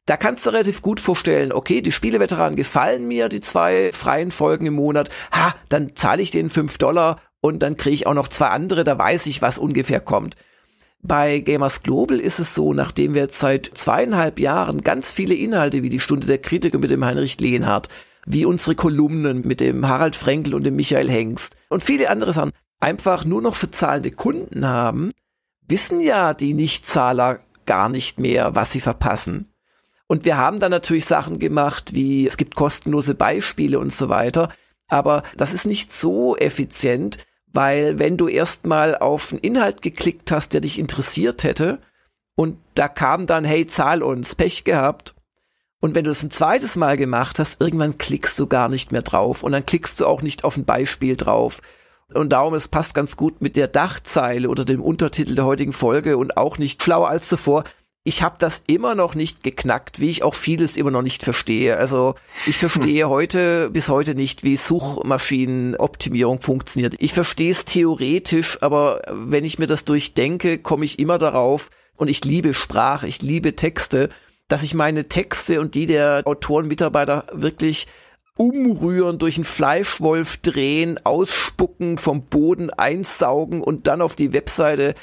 Da kannst du relativ gut vorstellen, okay, die Spieleveteranen gefallen mir, die zwei freien Folgen im Monat. Ha, dann zahle ich denen fünf Dollar und dann kriege ich auch noch zwei andere, da weiß ich, was ungefähr kommt. Bei Gamers Global ist es so, nachdem wir jetzt seit zweieinhalb Jahren ganz viele Inhalte wie die Stunde der Kritiker mit dem Heinrich Lehnhardt, wie unsere Kolumnen mit dem Harald Frenkel und dem Michael Hengst und viele andere Sachen einfach nur noch für zahlende Kunden haben, wissen ja die Nichtzahler gar nicht mehr, was sie verpassen. Und wir haben dann natürlich Sachen gemacht, wie es gibt kostenlose Beispiele und so weiter. Aber das ist nicht so effizient, weil wenn du erstmal auf einen Inhalt geklickt hast, der dich interessiert hätte, und da kam dann, hey, zahl uns, Pech gehabt. Und wenn du es ein zweites Mal gemacht hast, irgendwann klickst du gar nicht mehr drauf und dann klickst du auch nicht auf ein Beispiel drauf. Und darum, es passt ganz gut mit der Dachzeile oder dem Untertitel der heutigen Folge und auch nicht schlauer als zuvor ich habe das immer noch nicht geknackt, wie ich auch vieles immer noch nicht verstehe. Also ich verstehe hm. heute bis heute nicht, wie Suchmaschinenoptimierung funktioniert. Ich verstehe es theoretisch, aber wenn ich mir das durchdenke, komme ich immer darauf, und ich liebe Sprache, ich liebe Texte, dass ich meine Texte und die der Autoren, Mitarbeiter wirklich umrühren, durch einen Fleischwolf drehen, ausspucken, vom Boden einsaugen und dann auf die Webseite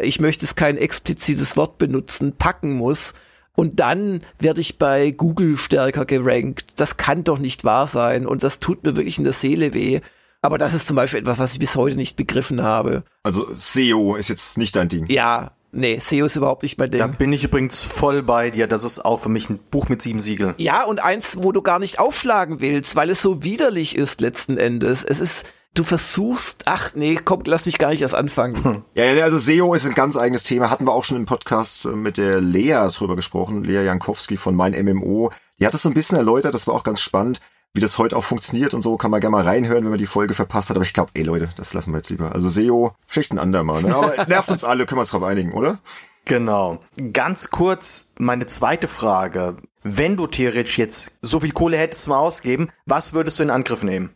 ich möchte es kein explizites Wort benutzen, packen muss. Und dann werde ich bei Google stärker gerankt. Das kann doch nicht wahr sein. Und das tut mir wirklich in der Seele weh. Aber das ist zum Beispiel etwas, was ich bis heute nicht begriffen habe. Also SEO ist jetzt nicht dein Ding. Ja, nee, SEO ist überhaupt nicht mein Ding. Da bin ich übrigens voll bei dir. Das ist auch für mich ein Buch mit sieben Siegeln. Ja, und eins, wo du gar nicht aufschlagen willst, weil es so widerlich ist letzten Endes. Es ist, du versuchst, ach nee, komm, lass mich gar nicht erst anfangen. Hm. Ja, also SEO ist ein ganz eigenes Thema. Hatten wir auch schon im Podcast äh, mit der Lea drüber gesprochen, Lea Jankowski von Mein MMO. Die hat es so ein bisschen erläutert, das war auch ganz spannend, wie das heute auch funktioniert und so. Kann man gerne mal reinhören, wenn man die Folge verpasst hat. Aber ich glaube, ey Leute, das lassen wir jetzt lieber. Also SEO, vielleicht ein andermal. Ne? Aber nervt uns alle, können wir uns drauf einigen, oder? Genau. Ganz kurz meine zweite Frage. Wenn du theoretisch jetzt so viel Kohle hättest zum Ausgeben, was würdest du in Angriff nehmen?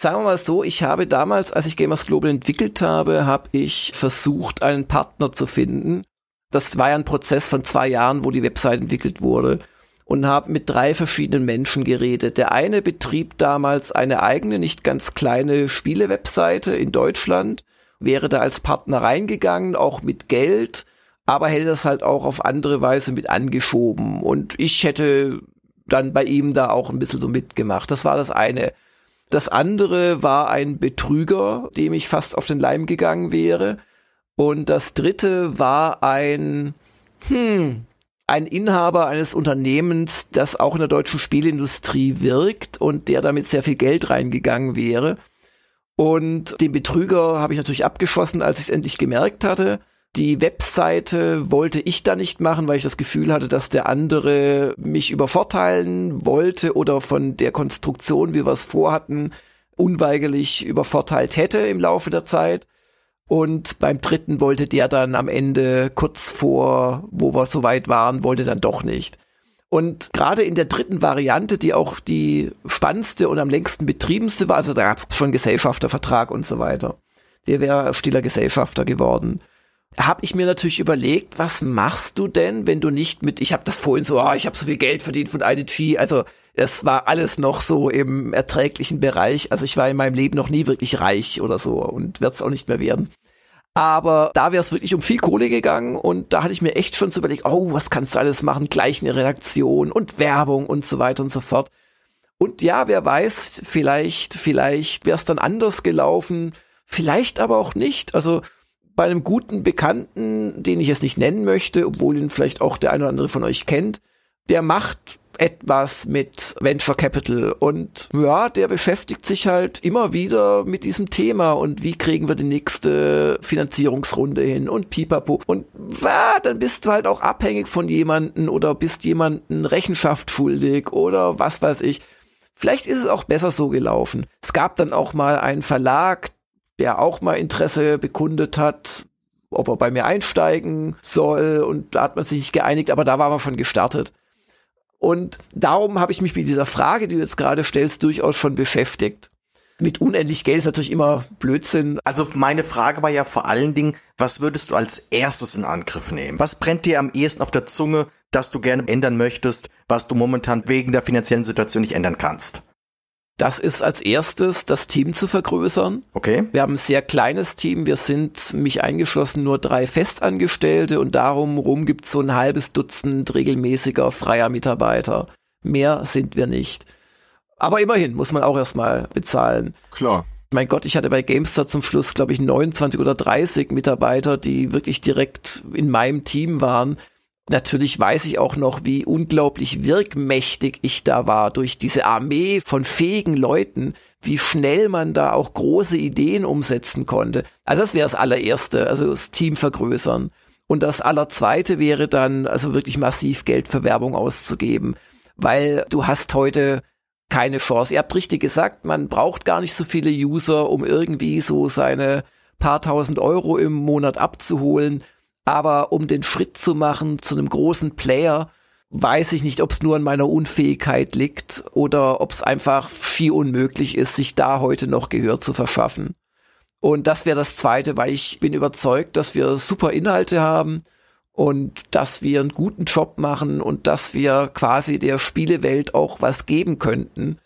Sagen wir mal so, ich habe damals, als ich Gamers Global entwickelt habe, habe ich versucht, einen Partner zu finden. Das war ja ein Prozess von zwei Jahren, wo die Website entwickelt wurde und habe mit drei verschiedenen Menschen geredet. Der eine betrieb damals eine eigene, nicht ganz kleine Spielewebseite in Deutschland, wäre da als Partner reingegangen, auch mit Geld, aber hätte das halt auch auf andere Weise mit angeschoben. Und ich hätte dann bei ihm da auch ein bisschen so mitgemacht. Das war das eine. Das andere war ein Betrüger, dem ich fast auf den Leim gegangen wäre. Und das dritte war ein, hm, ein Inhaber eines Unternehmens, das auch in der deutschen Spielindustrie wirkt und der damit sehr viel Geld reingegangen wäre. Und den Betrüger habe ich natürlich abgeschossen, als ich es endlich gemerkt hatte. Die Webseite wollte ich da nicht machen, weil ich das Gefühl hatte, dass der andere mich übervorteilen wollte oder von der Konstruktion, wie wir es vorhatten, unweigerlich übervorteilt hätte im Laufe der Zeit. Und beim dritten wollte der dann am Ende, kurz vor, wo wir soweit waren, wollte dann doch nicht. Und gerade in der dritten Variante, die auch die spannendste und am längsten betriebenste war, also da gab es schon Gesellschaftervertrag und so weiter. Der wäre stiller Gesellschafter geworden. Habe ich mir natürlich überlegt, was machst du denn, wenn du nicht mit, ich habe das vorhin so, oh, ich habe so viel Geld verdient von IDG, also es war alles noch so im erträglichen Bereich. Also ich war in meinem Leben noch nie wirklich reich oder so und werde es auch nicht mehr werden. Aber da wäre es wirklich um viel Kohle gegangen und da hatte ich mir echt schon zu überlegen, oh, was kannst du alles machen? Gleich eine Redaktion und Werbung und so weiter und so fort. Und ja, wer weiß, vielleicht, vielleicht wäre es dann anders gelaufen, vielleicht aber auch nicht. Also bei einem guten Bekannten, den ich jetzt nicht nennen möchte, obwohl ihn vielleicht auch der eine oder andere von euch kennt, der macht etwas mit Venture Capital und ja, der beschäftigt sich halt immer wieder mit diesem Thema und wie kriegen wir die nächste Finanzierungsrunde hin und pipapo und ja, dann bist du halt auch abhängig von jemanden oder bist jemanden Rechenschaft schuldig oder was weiß ich. Vielleicht ist es auch besser so gelaufen. Es gab dann auch mal einen Verlag, der auch mal Interesse bekundet hat, ob er bei mir einsteigen soll und da hat man sich geeinigt, aber da war man schon gestartet. Und darum habe ich mich mit dieser Frage, die du jetzt gerade stellst, durchaus schon beschäftigt. Mit unendlich Geld ist natürlich immer Blödsinn. Also meine Frage war ja vor allen Dingen, was würdest du als erstes in Angriff nehmen? Was brennt dir am ehesten auf der Zunge, dass du gerne ändern möchtest, was du momentan wegen der finanziellen Situation nicht ändern kannst? Das ist als erstes das Team zu vergrößern. Okay. Wir haben ein sehr kleines Team. Wir sind, mich eingeschlossen, nur drei Festangestellte und darum rum gibt es so ein halbes Dutzend regelmäßiger freier Mitarbeiter. Mehr sind wir nicht. Aber immerhin muss man auch erstmal bezahlen. Klar. Mein Gott, ich hatte bei GameStar zum Schluss, glaube ich, 29 oder 30 Mitarbeiter, die wirklich direkt in meinem Team waren. Natürlich weiß ich auch noch, wie unglaublich wirkmächtig ich da war durch diese Armee von fähigen Leuten, wie schnell man da auch große Ideen umsetzen konnte. Also das wäre das allererste, also das Team vergrößern. Und das allerzweite wäre dann also wirklich massiv Geld für Werbung auszugeben, weil du hast heute keine Chance. Ihr habt richtig gesagt, man braucht gar nicht so viele User, um irgendwie so seine paar tausend Euro im Monat abzuholen. Aber um den Schritt zu machen zu einem großen Player, weiß ich nicht, ob es nur an meiner Unfähigkeit liegt oder ob es einfach schier unmöglich ist, sich da heute noch Gehör zu verschaffen. Und das wäre das Zweite, weil ich bin überzeugt, dass wir super Inhalte haben und dass wir einen guten Job machen und dass wir quasi der Spielewelt auch was geben könnten.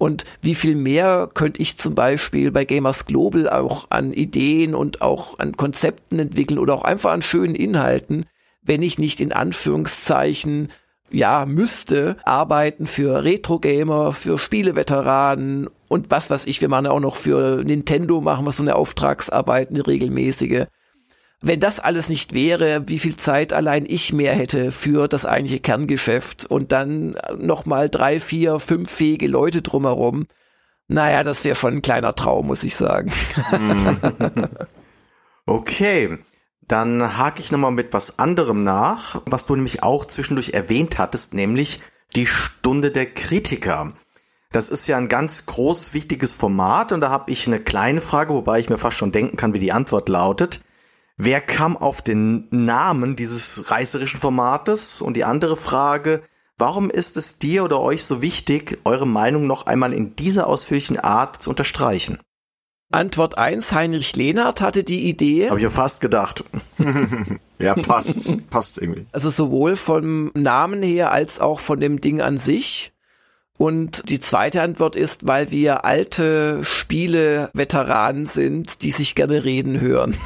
Und wie viel mehr könnte ich zum Beispiel bei Gamers Global auch an Ideen und auch an Konzepten entwickeln oder auch einfach an schönen Inhalten, wenn ich nicht in Anführungszeichen ja, müsste arbeiten für Retro-Gamer, für Spieleveteranen und was weiß ich. Wir machen ja auch noch für Nintendo, machen wir so eine Auftragsarbeit, eine regelmäßige wenn das alles nicht wäre, wie viel Zeit allein ich mehr hätte für das eigentliche Kerngeschäft und dann nochmal drei, vier, fünf fähige Leute drumherum. Naja, das wäre schon ein kleiner Traum, muss ich sagen. okay. Dann hake ich nochmal mit was anderem nach, was du nämlich auch zwischendurch erwähnt hattest, nämlich die Stunde der Kritiker. Das ist ja ein ganz groß wichtiges Format und da habe ich eine kleine Frage, wobei ich mir fast schon denken kann, wie die Antwort lautet. Wer kam auf den Namen dieses reißerischen Formates? Und die andere Frage, warum ist es dir oder euch so wichtig, eure Meinung noch einmal in dieser ausführlichen Art zu unterstreichen? Antwort 1, Heinrich Lehnert hatte die Idee. Habe ich ja fast gedacht. ja, passt. passt irgendwie. Also sowohl vom Namen her als auch von dem Ding an sich. Und die zweite Antwort ist, weil wir alte Spiele-Veteranen sind, die sich gerne reden hören.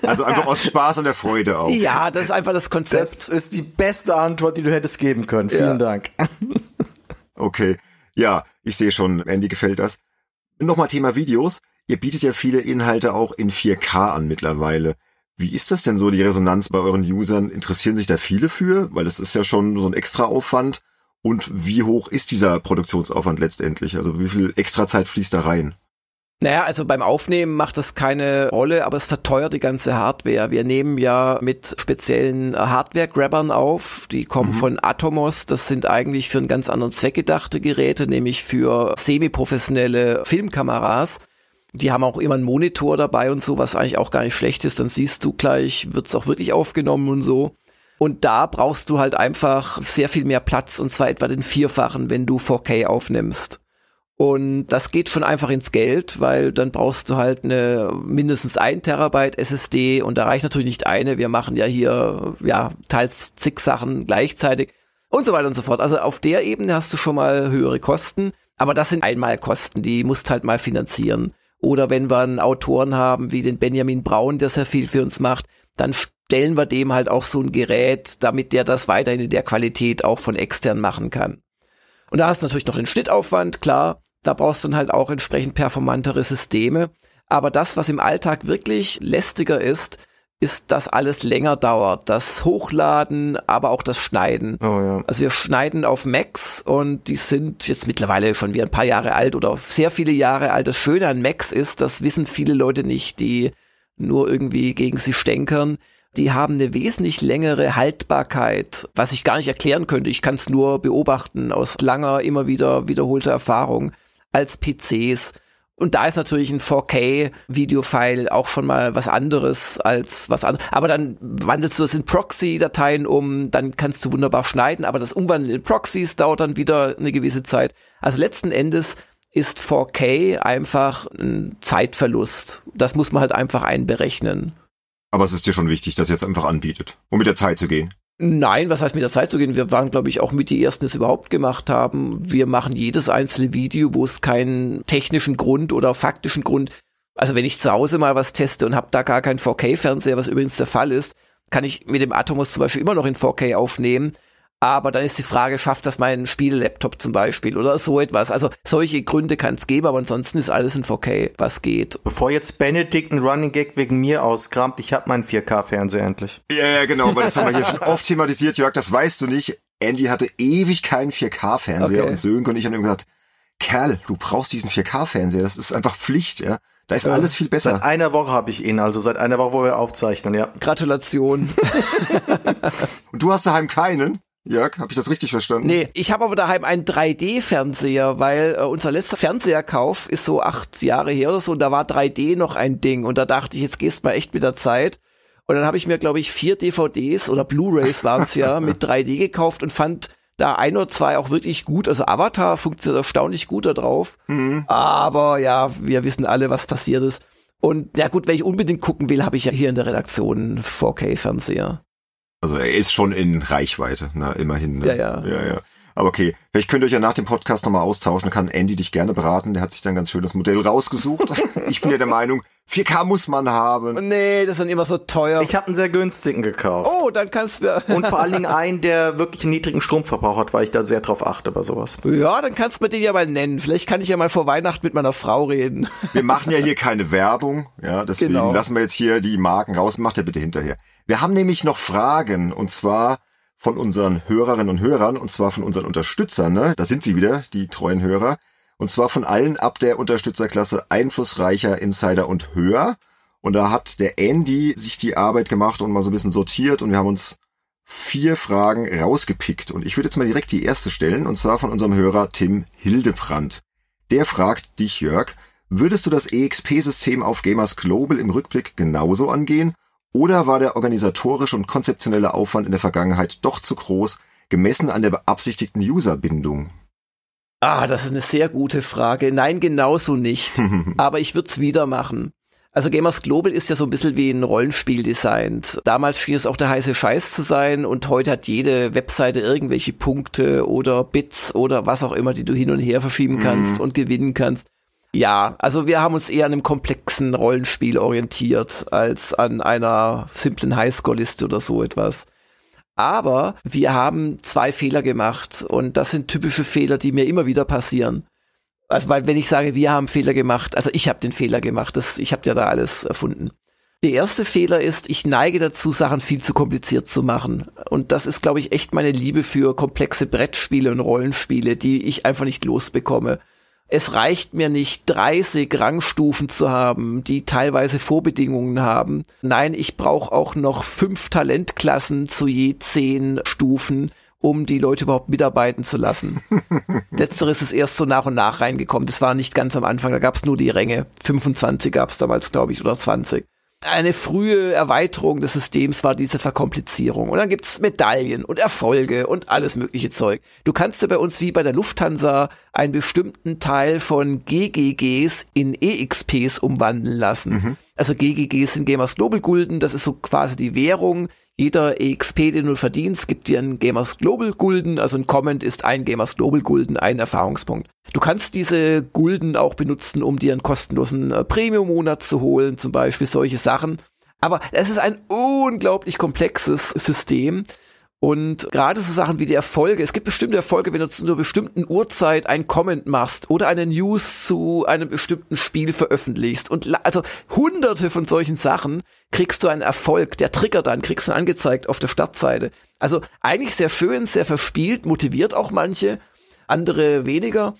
also einfach aus Spaß und der Freude auch. Ja, das ist einfach das Konzept. Das ist die beste Antwort, die du hättest geben können. Vielen ja. Dank. okay. Ja, ich sehe schon, Andy gefällt das. Nochmal Thema Videos. Ihr bietet ja viele Inhalte auch in 4K an mittlerweile. Wie ist das denn so, die Resonanz bei euren Usern? Interessieren sich da viele für? Weil das ist ja schon so ein extra Aufwand. Und wie hoch ist dieser Produktionsaufwand letztendlich? Also wie viel extra Zeit fließt da rein? Naja, also beim Aufnehmen macht das keine Rolle, aber es verteuert die ganze Hardware. Wir nehmen ja mit speziellen Hardware-Grabbern auf. Die kommen mhm. von Atomos. Das sind eigentlich für einen ganz anderen Zweck gedachte Geräte, nämlich für semi-professionelle Filmkameras. Die haben auch immer einen Monitor dabei und so, was eigentlich auch gar nicht schlecht ist. Dann siehst du gleich, wird's auch wirklich aufgenommen und so. Und da brauchst du halt einfach sehr viel mehr Platz und zwar etwa den Vierfachen, wenn du 4K aufnimmst. Und das geht schon einfach ins Geld, weil dann brauchst du halt eine mindestens ein Terabyte SSD und da reicht natürlich nicht eine. Wir machen ja hier, ja, teils zig Sachen gleichzeitig und so weiter und so fort. Also auf der Ebene hast du schon mal höhere Kosten, aber das sind Einmalkosten, die musst halt mal finanzieren. Oder wenn wir einen Autoren haben wie den Benjamin Braun, der sehr viel für uns macht, dann stellen wir dem halt auch so ein Gerät, damit der das weiterhin in der Qualität auch von extern machen kann. Und da hast du natürlich noch den Schnittaufwand, klar, da brauchst du dann halt auch entsprechend performantere Systeme. Aber das, was im Alltag wirklich lästiger ist, ist, dass alles länger dauert. Das Hochladen, aber auch das Schneiden. Oh, ja. Also wir schneiden auf Macs und die sind jetzt mittlerweile schon wie ein paar Jahre alt oder sehr viele Jahre alt. Das Schöne an Macs ist, das wissen viele Leute nicht, die nur irgendwie gegen sie stänkern die haben eine wesentlich längere Haltbarkeit, was ich gar nicht erklären könnte. Ich kann es nur beobachten aus langer, immer wieder wiederholter Erfahrung als PCs. Und da ist natürlich ein 4K-Videofile auch schon mal was anderes als was anderes. Aber dann wandelst du das in Proxy-Dateien um, dann kannst du wunderbar schneiden, aber das Umwandeln in Proxys dauert dann wieder eine gewisse Zeit. Also letzten Endes ist 4K einfach ein Zeitverlust. Das muss man halt einfach einberechnen. Aber es ist dir schon wichtig, dass ihr es einfach anbietet, um mit der Zeit zu gehen. Nein, was heißt mit der Zeit zu gehen? Wir waren, glaube ich, auch mit die ersten, die es überhaupt gemacht haben. Wir machen jedes einzelne Video, wo es keinen technischen Grund oder faktischen Grund. Also wenn ich zu Hause mal was teste und habe da gar keinen 4K-Fernseher, was übrigens der Fall ist, kann ich mit dem Atomos zum Beispiel immer noch in 4K aufnehmen. Aber dann ist die Frage, schafft das mein Spiellaptop zum Beispiel oder so etwas? Also solche Gründe kann es geben, aber ansonsten ist alles in 4K, was geht. Bevor jetzt Benedikt ein Running Gag wegen mir auskramt, ich habe meinen 4K-Fernseher endlich. Ja, ja, genau, weil das haben wir hier schon oft thematisiert, Jörg, das weißt du nicht. Andy hatte ewig keinen 4K-Fernseher okay. und Sönke und ich haben ihm gesagt, Kerl, du brauchst diesen 4K-Fernseher, das ist einfach Pflicht, ja. Da ist ja, alles viel besser. Seit einer Woche habe ich ihn, also seit einer Woche, wo wir aufzeichnen, ja. Gratulation. und du hast daheim keinen? Jörg, habe ich das richtig verstanden? Nee, ich habe aber daheim einen 3D-Fernseher, weil äh, unser letzter Fernseherkauf ist so acht Jahre her oder so und da war 3D noch ein Ding und da dachte ich, jetzt gehst mal echt mit der Zeit. Und dann habe ich mir, glaube ich, vier DVDs oder Blu-rays waren es ja mit 3D gekauft und fand da ein oder zwei auch wirklich gut. Also Avatar funktioniert erstaunlich gut da drauf. Mhm. Aber ja, wir wissen alle, was passiert ist. Und ja gut, wenn ich unbedingt gucken will, habe ich ja hier in der Redaktion 4K-Fernseher. Also er ist schon in Reichweite, na, immerhin. Ne? Ja, ja. Ja, ja. Aber okay, vielleicht könnt ihr euch ja nach dem Podcast nochmal austauschen, kann Andy dich gerne beraten, der hat sich dann ein ganz schönes Modell rausgesucht. ich bin ja der Meinung, 4K muss man haben. Nee, das sind immer so teuer. Ich habe einen sehr günstigen gekauft. Oh, dann kannst du... Und vor allen Dingen einen, der wirklich einen niedrigen Stromverbrauch hat, weil ich da sehr drauf achte bei sowas. Ja, dann kannst du mir den ja mal nennen. Vielleicht kann ich ja mal vor Weihnachten mit meiner Frau reden. Wir machen ja hier keine Werbung, ja, deswegen genau. lassen wir jetzt hier die Marken raus. Macht ihr bitte hinterher. Wir haben nämlich noch Fragen und zwar von unseren Hörerinnen und Hörern und zwar von unseren Unterstützern, ne? Da sind sie wieder, die treuen Hörer. Und zwar von allen ab der Unterstützerklasse Einflussreicher, Insider und Höher. Und da hat der Andy sich die Arbeit gemacht und mal so ein bisschen sortiert und wir haben uns vier Fragen rausgepickt. Und ich würde jetzt mal direkt die erste stellen und zwar von unserem Hörer Tim Hildebrand. Der fragt dich, Jörg, würdest du das EXP-System auf Gamers Global im Rückblick genauso angehen oder war der organisatorische und konzeptionelle Aufwand in der Vergangenheit doch zu groß, gemessen an der beabsichtigten Userbindung? Ah, das ist eine sehr gute Frage. Nein, genauso nicht. Aber ich würde es wieder machen. Also Gamers Global ist ja so ein bisschen wie ein Rollenspiel designt. Damals schien es auch der heiße Scheiß zu sein und heute hat jede Webseite irgendwelche Punkte oder Bits oder was auch immer, die du hin und her verschieben kannst mhm. und gewinnen kannst. Ja, also wir haben uns eher an einem komplexen Rollenspiel orientiert als an einer simplen Highscore-Liste oder so etwas. Aber wir haben zwei Fehler gemacht und das sind typische Fehler, die mir immer wieder passieren. Also weil wenn ich sage, wir haben Fehler gemacht, also ich habe den Fehler gemacht, das, ich habe ja da alles erfunden. Der erste Fehler ist, ich neige dazu, Sachen viel zu kompliziert zu machen. Und das ist, glaube ich, echt meine Liebe für komplexe Brettspiele und Rollenspiele, die ich einfach nicht losbekomme es reicht mir nicht, 30 Rangstufen zu haben, die teilweise Vorbedingungen haben. Nein, ich brauche auch noch fünf Talentklassen zu je zehn Stufen, um die Leute überhaupt mitarbeiten zu lassen. Letzteres ist erst so nach und nach reingekommen. Das war nicht ganz am Anfang, da gab es nur die Ränge. 25 gab es damals, glaube ich, oder 20. eine frühe Erweiterung des Systems war diese Verkomplizierung. Und dann gibt's Medaillen und Erfolge und alles mögliche Zeug. Du kannst ja bei uns wie bei der Lufthansa einen bestimmten Teil von GGGs in EXPs umwandeln lassen. Mhm. Also GGGs sind Gamers Global Gulden, das ist so quasi die Währung. Jeder EXP, den du verdienst, gibt dir einen Gamers Global Gulden, also ein Comment ist ein Gamers Global Gulden, ein Erfahrungspunkt. Du kannst diese Gulden auch benutzen, um dir einen kostenlosen äh, Premium-Monat zu holen, zum Beispiel solche Sachen. Aber es ist ein unglaublich komplexes System. Und gerade so Sachen wie die Erfolge, es gibt bestimmte Erfolge, wenn du zu einer bestimmten Uhrzeit einen Comment machst oder eine News zu einem bestimmten Spiel veröffentlichst. Und also hunderte von solchen Sachen kriegst du einen Erfolg, der triggert dann, kriegst du angezeigt auf der Startseite. Also eigentlich sehr schön, sehr verspielt, motiviert auch manche, andere weniger.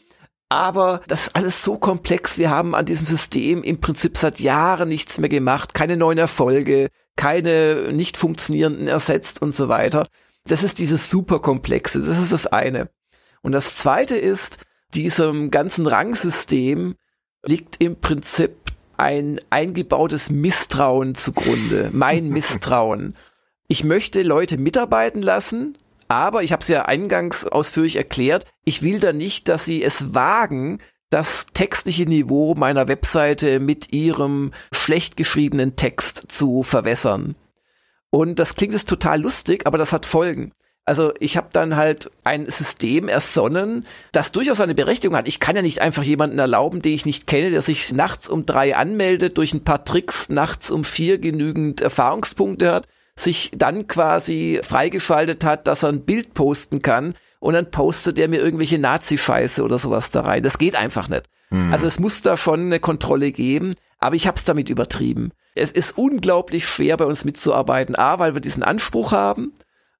Aber das ist alles so komplex. Wir haben an diesem System im Prinzip seit Jahren nichts mehr gemacht, keine neuen Erfolge, keine nicht funktionierenden ersetzt und so weiter. Das ist dieses Superkomplexe. Das ist das eine. Und das zweite ist, diesem ganzen Rangsystem liegt im Prinzip ein eingebautes Misstrauen zugrunde. Mein Misstrauen. Ich möchte Leute mitarbeiten lassen, aber ich habe es ja eingangs ausführlich erklärt, ich will da nicht, dass sie es wagen, das textliche Niveau meiner Webseite mit ihrem schlecht geschriebenen Text zu verwässern. Und das klingt jetzt total lustig, aber das hat Folgen. Also ich habe dann halt ein System ersonnen, das durchaus eine Berechtigung hat. Ich kann ja nicht einfach jemanden erlauben, den ich nicht kenne, der sich nachts um drei anmeldet, durch ein paar Tricks nachts um vier genügend Erfahrungspunkte hat, sich dann quasi freigeschaltet hat, dass er ein Bild posten kann und dann postet er mir irgendwelche Nazi-Scheiße oder sowas da rein. Das geht einfach nicht. Hm. Also es muss da schon eine Kontrolle geben, aber ich habe es damit übertrieben. Es ist unglaublich schwer bei uns mitzuarbeiten. A, weil wir diesen Anspruch haben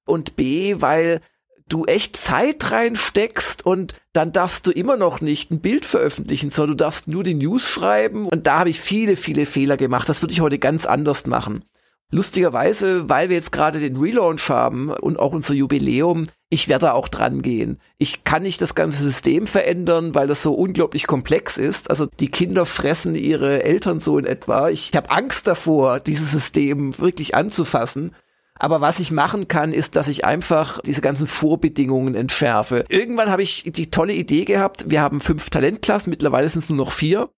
und B, weil du echt Zeit reinsteckst und dann darfst du immer noch nicht ein Bild veröffentlichen, sondern du darfst nur die News schreiben und da habe ich viele, viele Fehler gemacht. Das würde ich heute ganz anders machen. Lustigerweise, weil wir jetzt gerade den Relaunch haben und auch unser Jubiläum, ich werde auch dran gehen. Ich kann nicht das ganze System verändern, weil das so unglaublich komplex ist. Also die Kinder fressen ihre Eltern so in etwa. Ich habe Angst davor, dieses System wirklich anzufassen. Aber was ich machen kann, ist, dass ich einfach diese ganzen Vorbedingungen entschärfe. Irgendwann habe ich die tolle Idee gehabt, wir haben fünf Talentklassen, mittlerweile sind es nur noch vier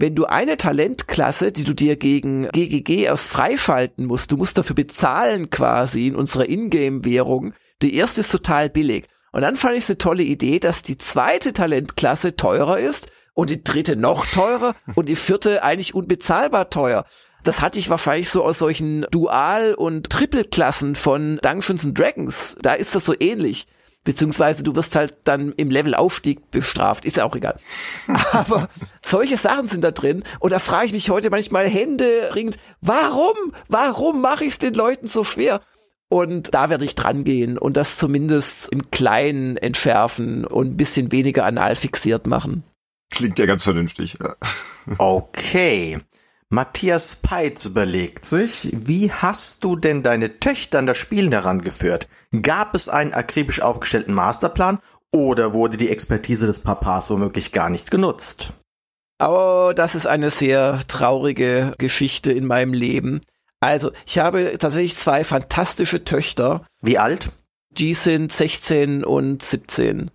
wenn du eine Talentklasse, die du dir gegen GGG erst freischalten musst, du musst dafür bezahlen quasi in unserer Ingame-Währung. Die erste ist total billig. Und dann fand ich es eine tolle Idee, dass die zweite Talentklasse teurer ist und die dritte noch teurer und die vierte eigentlich unbezahlbar teuer. Das hatte ich wahrscheinlich so aus solchen Dual- und Triple-Klassen von Dungeons and Dragons. Da ist das so ähnlich. Beziehungsweise du wirst halt dann im Levelaufstieg bestraft, ist ja auch egal. Aber solche Sachen sind da drin und da frage ich mich heute manchmal Hände ringend, warum, warum mache ich es den Leuten so schwer? Und da werde ich dran gehen und das zumindest im Kleinen entschärfen und ein bisschen weniger anal fixiert machen. Klingt ja ganz vernünftig. Ja. Okay. Matthias Peitz überlegt sich, wie hast du denn deine Töchter an das Spielen herangeführt? Gab es einen akribisch aufgestellten Masterplan oder wurde die Expertise des Papas womöglich gar nicht genutzt? Oh, das ist eine sehr traurige Geschichte in meinem Leben. Also, ich habe tatsächlich zwei fantastische Töchter. Wie alt? Die sind 16 und 17.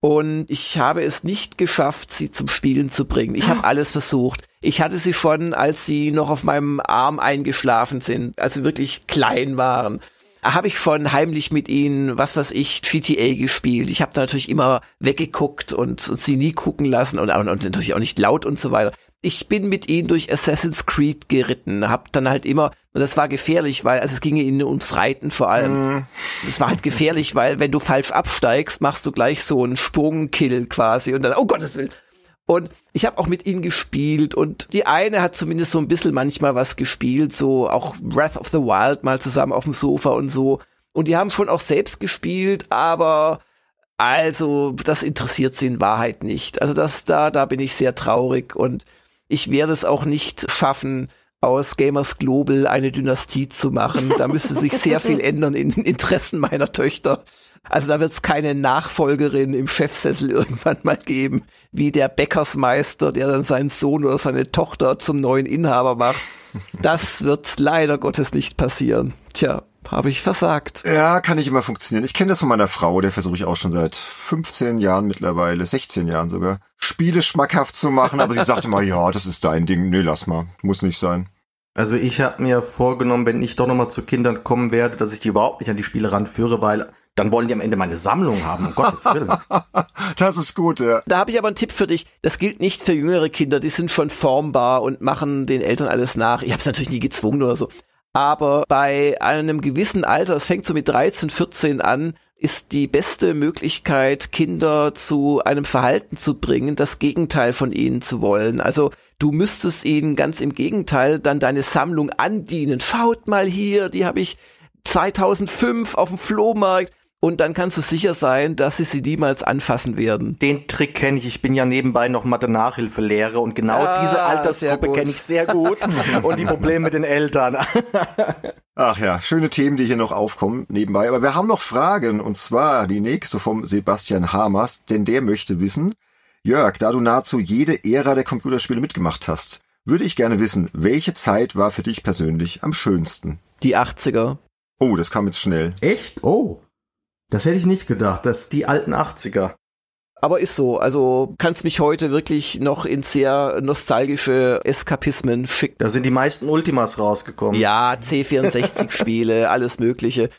Und ich habe es nicht geschafft, sie zum Spielen zu bringen. Ich habe alles versucht. Ich hatte sie schon, als sie noch auf meinem Arm eingeschlafen sind, also wirklich klein waren. Habe ich schon heimlich mit ihnen, was weiß ich, GTA gespielt. Ich habe da natürlich immer weggeguckt und, und, sie nie gucken lassen und, und, und natürlich auch nicht laut und so weiter ich bin mit ihnen durch Assassin's Creed geritten, hab dann halt immer, und das war gefährlich, weil, also es ging ihnen ums Reiten vor allem. Mhm. Das war halt gefährlich, weil wenn du falsch absteigst, machst du gleich so einen Sprungkill quasi und dann, oh Gottes Willen. Und ich habe auch mit ihnen gespielt und die eine hat zumindest so ein bisschen manchmal was gespielt, so auch Breath of the Wild mal zusammen auf dem Sofa und so. Und die haben schon auch selbst gespielt, aber also das interessiert sie in Wahrheit nicht. Also das da, da bin ich sehr traurig und ich werde es auch nicht schaffen, aus Gamers Global eine Dynastie zu machen. Da müsste sich sehr viel ändern in den Interessen meiner Töchter. Also da wird es keine Nachfolgerin im Chefsessel irgendwann mal geben, wie der Bäckersmeister, der dann seinen Sohn oder seine Tochter zum neuen Inhaber macht. Das wird leider Gottes nicht passieren. Tja, habe ich versagt. Ja, kann nicht immer funktionieren. Ich kenne das von meiner Frau, der versuche ich auch schon seit 15 Jahren mittlerweile, 16 Jahren sogar, Spiele schmackhaft zu machen, aber sie sagte mal, ja, das ist dein Ding. Nee, lass mal. Muss nicht sein. Also ich habe mir vorgenommen, wenn ich doch nochmal zu Kindern kommen werde, dass ich die überhaupt nicht an die Spiele ranführe, weil dann wollen die am Ende meine Sammlung haben, um Gottes Willen. das ist gut, ja. Da habe ich aber einen Tipp für dich. Das gilt nicht für jüngere Kinder, die sind schon formbar und machen den Eltern alles nach. Ich habe es natürlich nie gezwungen oder so. Aber bei einem gewissen Alter, es fängt so mit 13, 14 an, ist die beste Möglichkeit, Kinder zu einem Verhalten zu bringen, das Gegenteil von ihnen zu wollen. Also du müsstest ihnen ganz im Gegenteil dann deine Sammlung andienen. Schaut mal hier, die habe ich 2005 auf dem Flohmarkt und dann kannst du sicher sein, dass sie sie niemals anfassen werden. Den Trick kenne ich. Ich bin ja nebenbei noch Mathe-Nachhilfelehrer und genau ah, diese Altersgruppe kenne ich sehr gut und die Probleme mit den Eltern. Ach ja, schöne Themen, die hier noch aufkommen nebenbei. Aber wir haben noch Fragen und zwar die nächste vom Sebastian Hamers, denn der möchte wissen, Jörg, da du nahezu jede Ära der Computerspiele mitgemacht hast, würde ich gerne wissen, welche Zeit war für dich persönlich am schönsten? Die 80er. Oh, das kam jetzt schnell. Echt? Oh. Das hätte ich nicht gedacht, dass die alten 80er. Aber ist so, also kannst mich heute wirklich noch in sehr nostalgische Eskapismen schicken. Da sind die meisten Ultimas rausgekommen. Ja, C64-Spiele, alles mögliche.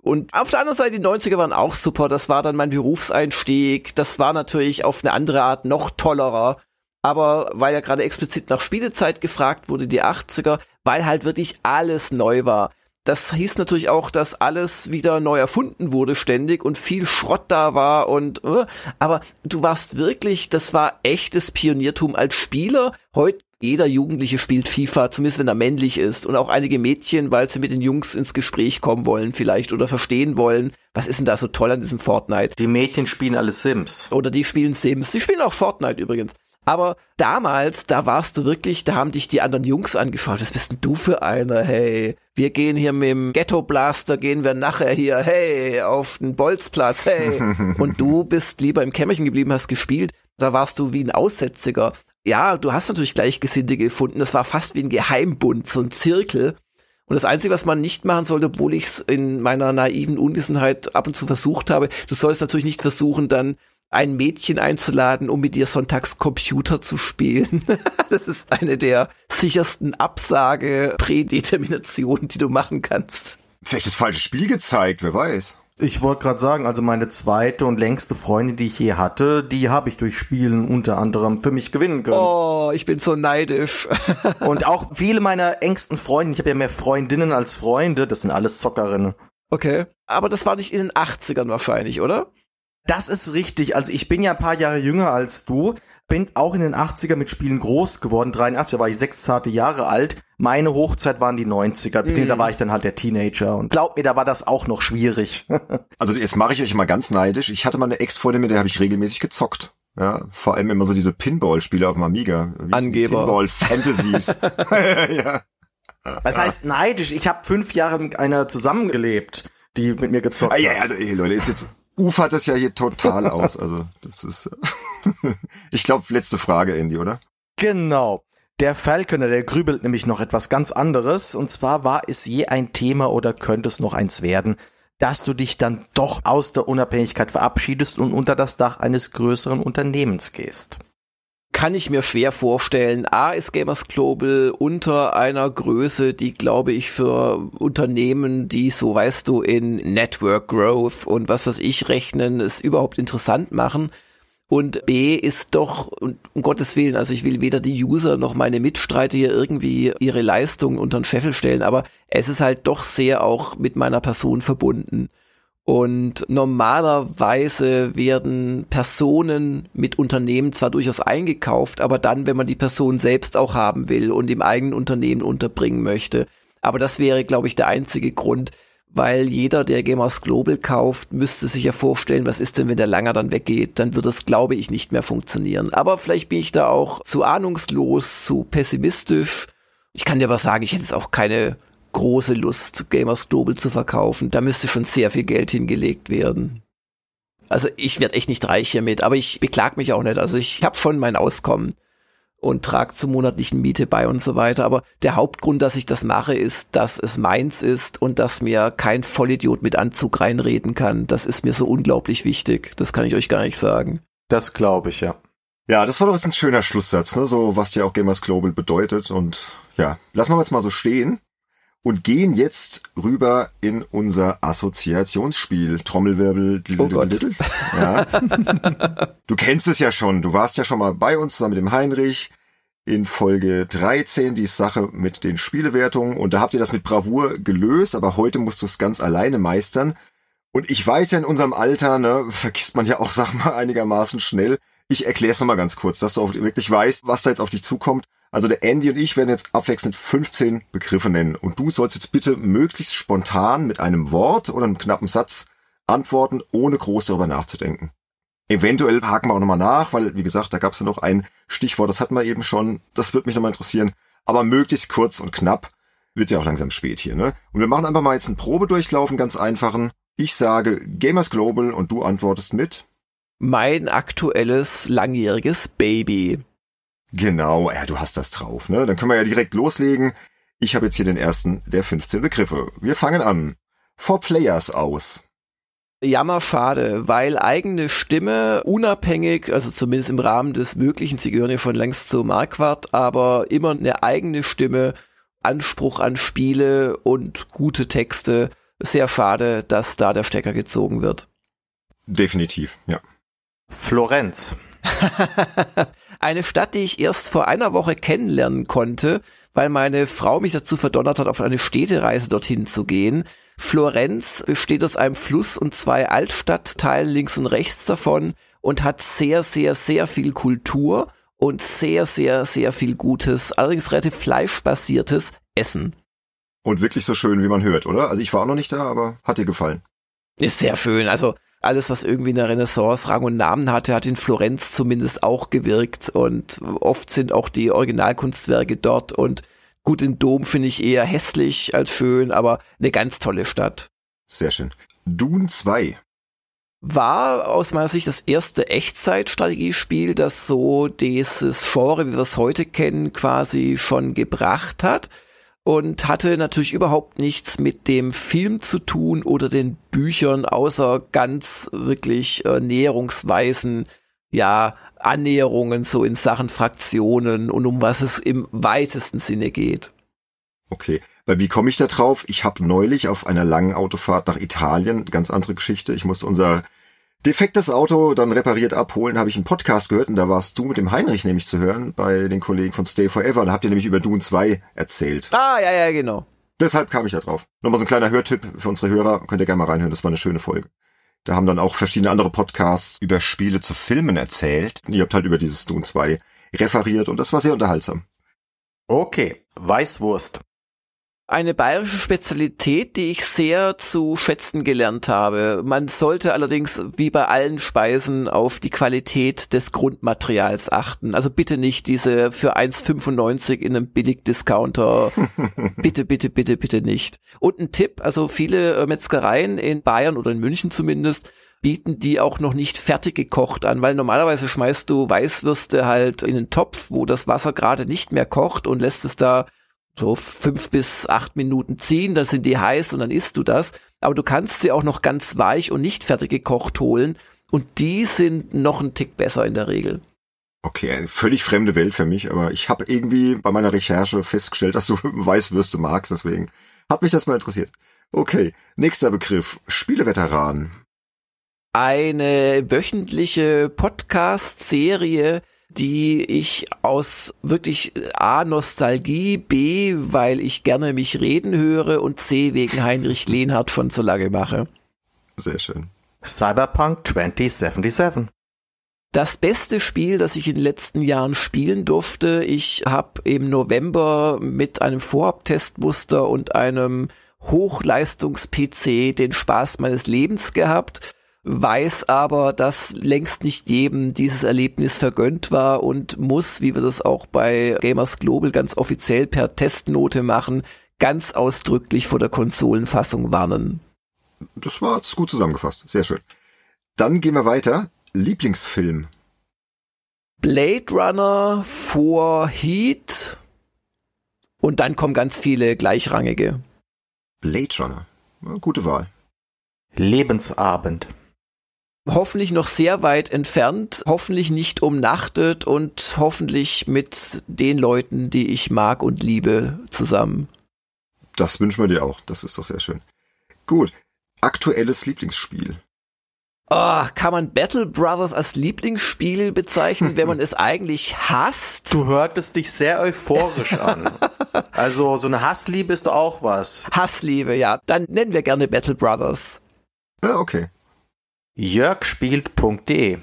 Und auf der anderen Seite, die 90er waren auch super. Das war dann mein Berufseinstieg. Das war natürlich auf eine andere Art noch tollerer. Aber weil ja gerade explizit nach Spielezeit gefragt wurde, die 80er, weil halt wirklich alles neu war das hieß natürlich auch, dass alles wieder neu erfunden wurde ständig und viel Schrott da war und äh, aber du warst wirklich, das war echtes Pioniertum als Spieler. Heute jeder Jugendliche spielt FIFA, zumindest wenn er männlich ist und auch einige Mädchen, weil sie mit den Jungs ins Gespräch kommen wollen vielleicht oder verstehen wollen, was ist denn da so toll an diesem Fortnite? Die Mädchen spielen alle Sims. Oder die spielen Sims. Sie spielen auch Fortnite übrigens. Aber damals, da warst du wirklich, da haben dich die anderen Jungs angeschaut. Was bist denn du für einer? Hey, wir gehen hier mit dem Ghetto Blaster, gehen wir nachher hier, hey, auf den Bolzplatz, hey. Und du bist lieber im Kämmerchen geblieben, hast gespielt. Da warst du wie ein Aussätziger. Ja, du hast natürlich Gleichgesinnte gefunden. Das war fast wie ein Geheimbund, so ein Zirkel. Und das Einzige, was man nicht machen sollte, obwohl ich es in meiner naiven Unwissenheit ab und zu versucht habe, du sollst natürlich nicht versuchen, dann ein Mädchen einzuladen, um mit ihr sonntags Computer zu spielen. das ist eine der sichersten Absage-Prädeterminationen, die du machen kannst. Vielleicht das falsche Spiel gezeigt, wer weiß. Ich wollte gerade sagen, also meine zweite und längste Freundin, die ich je hatte, die habe ich durch Spielen unter anderem für mich gewinnen können. Oh, ich bin so neidisch. und auch viele meiner engsten Freunde, ich habe ja mehr Freundinnen als Freunde, das sind alles Zockerinnen. Okay, aber das war nicht in den 80ern wahrscheinlich, oder? Das ist richtig. Also ich bin ja ein paar Jahre jünger als du, bin auch in den 80er mit Spielen groß geworden. 83 war ich sechs zarte Jahre alt. Meine Hochzeit waren die 90er, beziehungsweise da mhm. war ich dann halt der Teenager. Und glaub mir, da war das auch noch schwierig. also jetzt mache ich euch mal ganz neidisch. Ich hatte mal eine Ex-Freundin, mit der habe ich regelmäßig gezockt. Ja, vor allem immer so diese Pinball-Spiele auf dem Amiga. Angeber. Pinball-Fantasies. ja. Was heißt neidisch? Ich habe fünf Jahre mit einer zusammengelebt, die mit mir gezockt ah, ja, also, ey, Leute, jetzt, jetzt ufert es ja hier total aus. Also das ist, ich glaube, letzte Frage, Andy, oder? Genau. Der Falconer, der grübelt nämlich noch etwas ganz anderes. Und zwar war es je ein Thema oder könnte es noch eins werden, dass du dich dann doch aus der Unabhängigkeit verabschiedest und unter das Dach eines größeren Unternehmens gehst kann ich mir schwer vorstellen. A ist Gamers Global unter einer Größe, die glaube ich für Unternehmen, die so weißt du in Network Growth und was weiß ich rechnen, es überhaupt interessant machen. Und B ist doch, um Gottes Willen, also ich will weder die User noch meine Mitstreiter hier irgendwie ihre Leistungen unter den Scheffel stellen, aber es ist halt doch sehr auch mit meiner Person verbunden. Und normalerweise werden Personen mit Unternehmen zwar durchaus eingekauft, aber dann, wenn man die Person selbst auch haben will und im eigenen Unternehmen unterbringen möchte. Aber das wäre, glaube ich, der einzige Grund, weil jeder, der Gamers Global kauft, müsste sich ja vorstellen, was ist denn, wenn der Langer dann weggeht, dann wird das, glaube ich, nicht mehr funktionieren. Aber vielleicht bin ich da auch zu ahnungslos, zu pessimistisch. Ich kann dir aber sagen, ich hätte jetzt auch keine große Lust, Gamers Global zu verkaufen. Da müsste schon sehr viel Geld hingelegt werden. Also ich werde echt nicht reich hiermit, aber ich beklag mich auch nicht. Also ich habe schon mein Auskommen. und trage zur monatlichen Miete bei und so weiter. Aber der Hauptgrund, dass ich das mache, ist, dass es meins ist und dass mir kein Vollidiot mit Anzug reinreden kann. Das ist mir so unglaublich wichtig. Das kann ich euch gar nicht sagen. Das glaube ich, ja. Ja, das war doch jetzt ein schöner Schlusssatz, ne? So was ja auch Gamers Global bedeutet. Und ja, lassen wir jetzt mal so stehen und gehen jetzt rüber in unser Assoziationsspiel. Trommelwirbel. Oh Gott. Ja. du kennst es ja schon. Du warst ja schon mal bei uns zusammen mit dem Heinrich in Folge 13, die Sache mit den Spielewertungen. Und da habt ihr das mit Bravour gelöst, aber heute musst du es ganz alleine meistern. Und ich weiß ja, in unserem Alter, ne, vergisst man ja auch Sachen mal einigermaßen schnell. Ich erkläre es nochmal ganz kurz, dass du auch wirklich weißt, was da jetzt auf dich zukommt. Also der Andy und ich werden jetzt abwechselnd 15 Begriffe nennen. Und du sollst jetzt bitte möglichst spontan mit einem Wort oder einem knappen Satz antworten, ohne groß darüber nachzudenken. Eventuell haken wir auch nochmal nach, weil, wie gesagt, da gab es ja noch ein Stichwort, das hatten wir eben schon. Das würde mich nochmal interessieren. Aber möglichst kurz und knapp. Wird ja auch langsam spät hier, ne? Und wir machen einfach mal jetzt einen Probedurchlauf, ganz einfachen. Ich sage Gamers Global und du antwortest mit mein aktuelles langjähriges Baby. Genau, ja, du hast das drauf, ne? Dann können wir ja direkt loslegen. Ich habe jetzt hier den ersten der 15 Begriffe. Wir fangen an. For Players aus. Jammer schade, weil eigene Stimme unabhängig, also zumindest im Rahmen des Möglichen, sie gehören ja schon längst zu Marquardt, aber immer eine eigene Stimme, Anspruch an Spiele und gute Texte. Sehr schade, dass da der Stecker gezogen wird. Definitiv, ja. Florenz. Eine Stadt, die ich erst vor einer Woche kennenlernen konnte, weil meine Frau mich dazu verdonnert hat, auf eine Städtereise dorthin zu gehen. Florenz besteht aus einem Fluss und zwei Altstadtteilen links und rechts davon und hat sehr, sehr, sehr viel Kultur und sehr, sehr, sehr viel gutes, allerdings relativ fleischbasiertes Essen. Und wirklich so schön, wie man hört, oder? Also ich war auch noch nicht da, aber hat dir gefallen? Ist sehr schön. Also alles, was irgendwie in der Renaissance Rang und Namen hatte, hat in Florenz zumindest auch gewirkt und oft sind auch die Originalkunstwerke dort und gut, den Dom finde ich eher hässlich als schön, aber eine ganz tolle Stadt. Sehr schön. Dune 2 war aus meiner Sicht das erste Echtzeitstrategiespiel, das so dieses Genre, wie wir es heute kennen, quasi schon gebracht hat und hatte natürlich überhaupt nichts mit dem Film zu tun oder den Büchern, außer ganz wirklich äh, näherungsweisen, ja, Annäherungen so in Sachen Fraktionen und um was es im weitesten Sinne geht. Okay, weil wie komme ich da drauf? Ich habe neulich auf einer langen Autofahrt nach Italien, ganz andere Geschichte, ich musste unser defektes Auto dann repariert abholen, habe ich einen Podcast gehört und da warst du mit dem Heinrich nämlich zu hören bei den Kollegen von Stay Forever. Da habt ihr nämlich über Dune 2 erzählt. Ah, ja, ja, genau. Deshalb kam ich da drauf. Nochmal so ein kleiner Hörtipp für unsere Hörer. Könnt ihr gerne mal reinhören. Das war eine schöne Folge. Da haben dann auch verschiedene andere Podcasts über Spiele zu Filmen erzählt. Ihr habt halt über dieses Dune 2 referiert und das war sehr unterhaltsam. Okay, Weißwurst eine bayerische Spezialität, die ich sehr zu schätzen gelernt habe. Man sollte allerdings wie bei allen Speisen auf die Qualität des Grundmaterials achten. Also bitte nicht diese für 1,95 in einem Billigdiscounter. bitte, bitte, bitte, bitte nicht. Und ein Tipp, also viele äh, Metzgereien in Bayern oder in München zumindest bieten die auch noch nicht fertig gekocht an, weil normalerweise schmeißt du Weißwürste halt in einen Topf, wo das Wasser gerade nicht mehr kocht und lässt es da so fünf bis acht Minuten ziehen, dann sind die heiß und dann isst du das. Aber du kannst sie auch noch ganz weich und nicht fertig gekocht holen und die sind noch ein Tick besser in der Regel. Okay, eine völlig fremde Welt für mich, aber ich habe irgendwie bei meiner Recherche festgestellt, dass du Weißwürste magst, deswegen hat mich das mal interessiert. Okay, nächster Begriff, Spieleveteran. Eine wöchentliche Podcast-Serie, die ich aus wirklich A, Nostalgie, B, weil ich gerne mich reden höre und C, wegen Heinrich Lehnhardt schon so lange mache. Sehr schön. Cyberpunk 2077. Das beste Spiel, das ich in den letzten Jahren spielen durfte. Ich habe im November mit einem Vorabtestmuster und einem Hochleistungs-PC den Spaß meines Lebens gehabt weiß aber, dass längst nicht jedem dieses Erlebnis vergönnt war und muss, wie wir das auch bei Gamers Global ganz offiziell per Testnote machen, ganz ausdrücklich vor der Konsolenfassung warnen. Das war gut zusammengefasst. Sehr schön. Dann gehen wir weiter. Lieblingsfilm. Blade Runner vor Heat und dann kommen ganz viele gleichrangige. Blade Runner. Gute Wahl. Lebensabend. Hoffentlich noch sehr weit entfernt, hoffentlich nicht umnachtet und hoffentlich mit den Leuten, die ich mag und liebe, zusammen. Das wünschen wir dir auch. Das ist doch sehr schön. Gut. Aktuelles Lieblingsspiel. Oh, kann man Battle Brothers als Lieblingsspiel bezeichnen, wenn man es eigentlich hasst? Du hörtest dich sehr euphorisch an. also so eine Hassliebe ist doch auch was. Hassliebe, ja. Dann nennen wir gerne Battle Brothers. Ja, okay. jörgspielt.de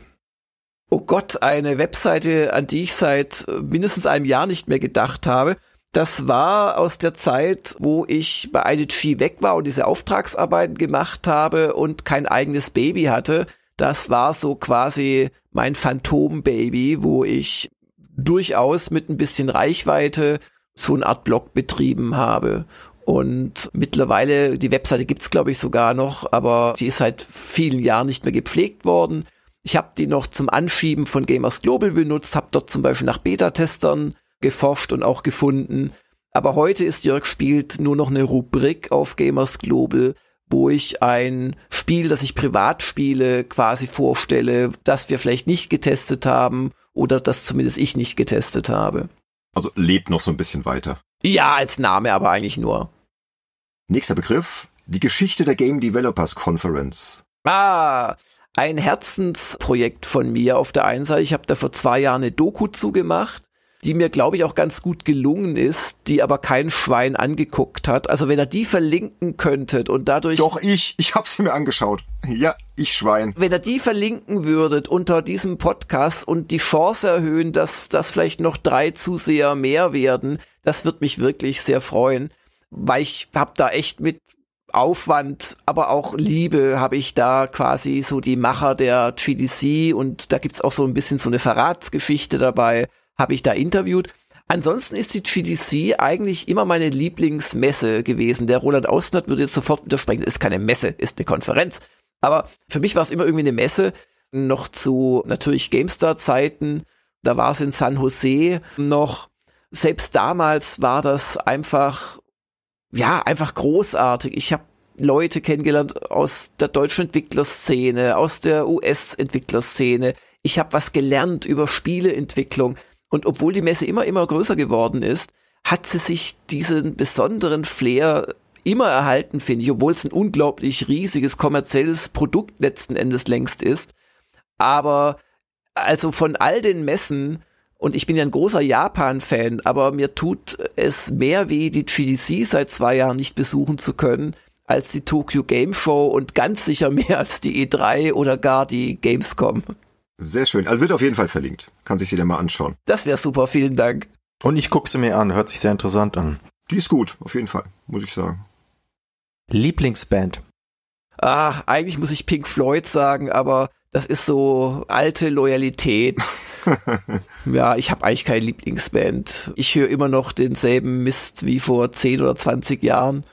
Oh Gott, eine Webseite, an die ich seit mindestens einem Jahr nicht mehr gedacht habe. Das war aus der Zeit, wo ich bei IDG weg war und diese Auftragsarbeiten gemacht habe und kein eigenes Baby hatte. Das war so quasi mein Phantombaby, wo ich durchaus mit ein bisschen Reichweite so eine Art Blog betrieben habe. Und mittlerweile, die Webseite gibt's glaube ich sogar noch, aber die ist seit vielen Jahren nicht mehr gepflegt worden. Ich habe die noch zum Anschieben von Gamers Global benutzt, habe dort zum Beispiel nach Beta-Testern geforscht und auch gefunden. Aber heute ist Jörg spielt nur noch eine Rubrik auf Gamers Global, wo ich ein Spiel, das ich privat spiele, quasi vorstelle, das wir vielleicht nicht getestet haben oder das zumindest ich nicht getestet habe. Also lebt noch so ein bisschen weiter. Ja, als Name aber eigentlich nur. Nächster Begriff. Die Geschichte der Game Developers Conference. Ah, ein Herzensprojekt von mir auf der einen Seite. Ich habe da vor zwei Jahren eine Doku zugemacht die mir, glaube ich, auch ganz gut gelungen ist, die aber kein Schwein angeguckt hat. Also wenn er die verlinken könntet und dadurch... Doch, ich. Ich habe sie mir angeschaut. Ja, ich Schwein. Wenn er die verlinken würdet unter diesem Podcast und die Chance erhöhen, dass das vielleicht noch drei Zuseher mehr werden, das wird mich wirklich sehr freuen, weil ich habe da echt mit Aufwand, aber auch Liebe habe ich da quasi so die Macher der GDC und da gibt's auch so ein bisschen so eine Verratsgeschichte dabei habe ich da interviewt. Ansonsten ist die GDC eigentlich immer meine Lieblingsmesse gewesen. Der Roland Austnert würde jetzt sofort widersprechen, ist keine Messe, ist eine Konferenz. Aber für mich war es immer irgendwie eine Messe, noch zu natürlich GameStar-Zeiten. Da war es in San Jose noch. Selbst damals war das einfach, ja, einfach großartig. Ich habe Leute kennengelernt aus der deutschen Entwicklerszene, aus der US-Entwicklerszene. Ich habe was gelernt über Spieleentwicklung. Und obwohl die Messe immer, immer größer geworden ist, hat sie sich diesen besonderen Flair immer erhalten, finde ich, obwohl es ein unglaublich riesiges kommerzielles Produkt letzten Endes längst ist. Aber also von all den Messen, und ich bin ja ein großer Japan-Fan, aber mir tut es mehr weh, die GDC seit zwei Jahren nicht besuchen zu können, als die Tokyo Game Show und ganz sicher mehr als die E3 oder gar die Gamescom. Sehr schön. Also wird auf jeden Fall verlinkt. Kann sich jeder mal anschauen. Das wäre super, vielen Dank. Und ich gucke sie mir an, hört sich sehr interessant an. Die ist gut, auf jeden Fall, muss ich sagen. Lieblingsband. Ah, eigentlich muss ich Pink Floyd sagen, aber das ist so alte Loyalität. ja, ich habe eigentlich keine Lieblingsband. Ich höre immer noch denselben Mist wie vor 10 oder 20 Jahren.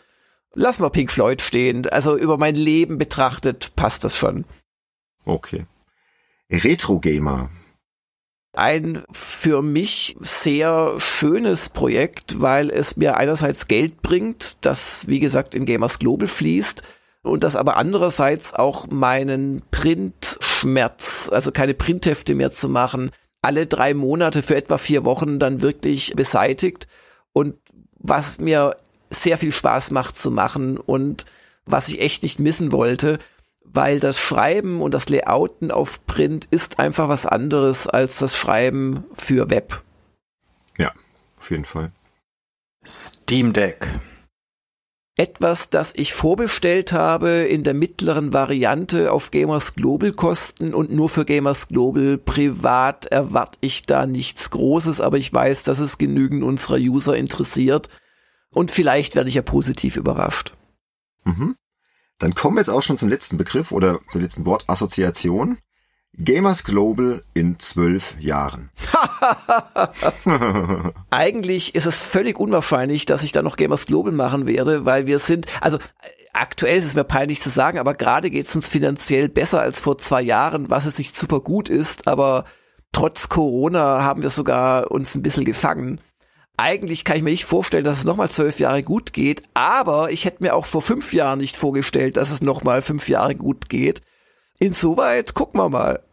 Lass mal Pink Floyd stehen. Also über mein Leben betrachtet passt das schon. Okay. Retro Gamer. Ein für mich sehr schönes Projekt, weil es mir einerseits Geld bringt, das wie gesagt in Gamers Global fließt und das aber andererseits auch meinen Printschmerz, also keine Printhefte mehr zu machen, alle drei Monate für etwa vier Wochen dann wirklich beseitigt und was mir sehr viel Spaß macht zu machen und was ich echt nicht missen wollte weil das Schreiben und das Layouten auf Print ist einfach was anderes als das Schreiben für Web. Ja, auf jeden Fall. Steam Deck. Etwas, das ich vorbestellt habe in der mittleren Variante auf Gamers Global Kosten und nur für Gamers Global privat erwarte ich da nichts Großes, aber ich weiß, dass es genügend unserer User interessiert und vielleicht werde ich ja positiv überrascht. Mhm. Dann kommen wir jetzt auch schon zum letzten Begriff oder zum letzten Wort, Assoziation. Gamers Global in zwölf Jahren. Eigentlich ist es völlig unwahrscheinlich, dass ich da noch Gamers Global machen werde, weil wir sind, also aktuell ist es mir peinlich zu sagen, aber gerade geht es uns finanziell besser als vor zwei Jahren, was es nicht super gut ist, aber trotz Corona haben wir sogar uns ein bisschen gefangen. Eigentlich kann ich mir nicht vorstellen, dass es nochmal zwölf Jahre gut geht, aber ich hätte mir auch vor fünf Jahren nicht vorgestellt, dass es nochmal fünf Jahre gut geht. Insoweit gucken wir mal.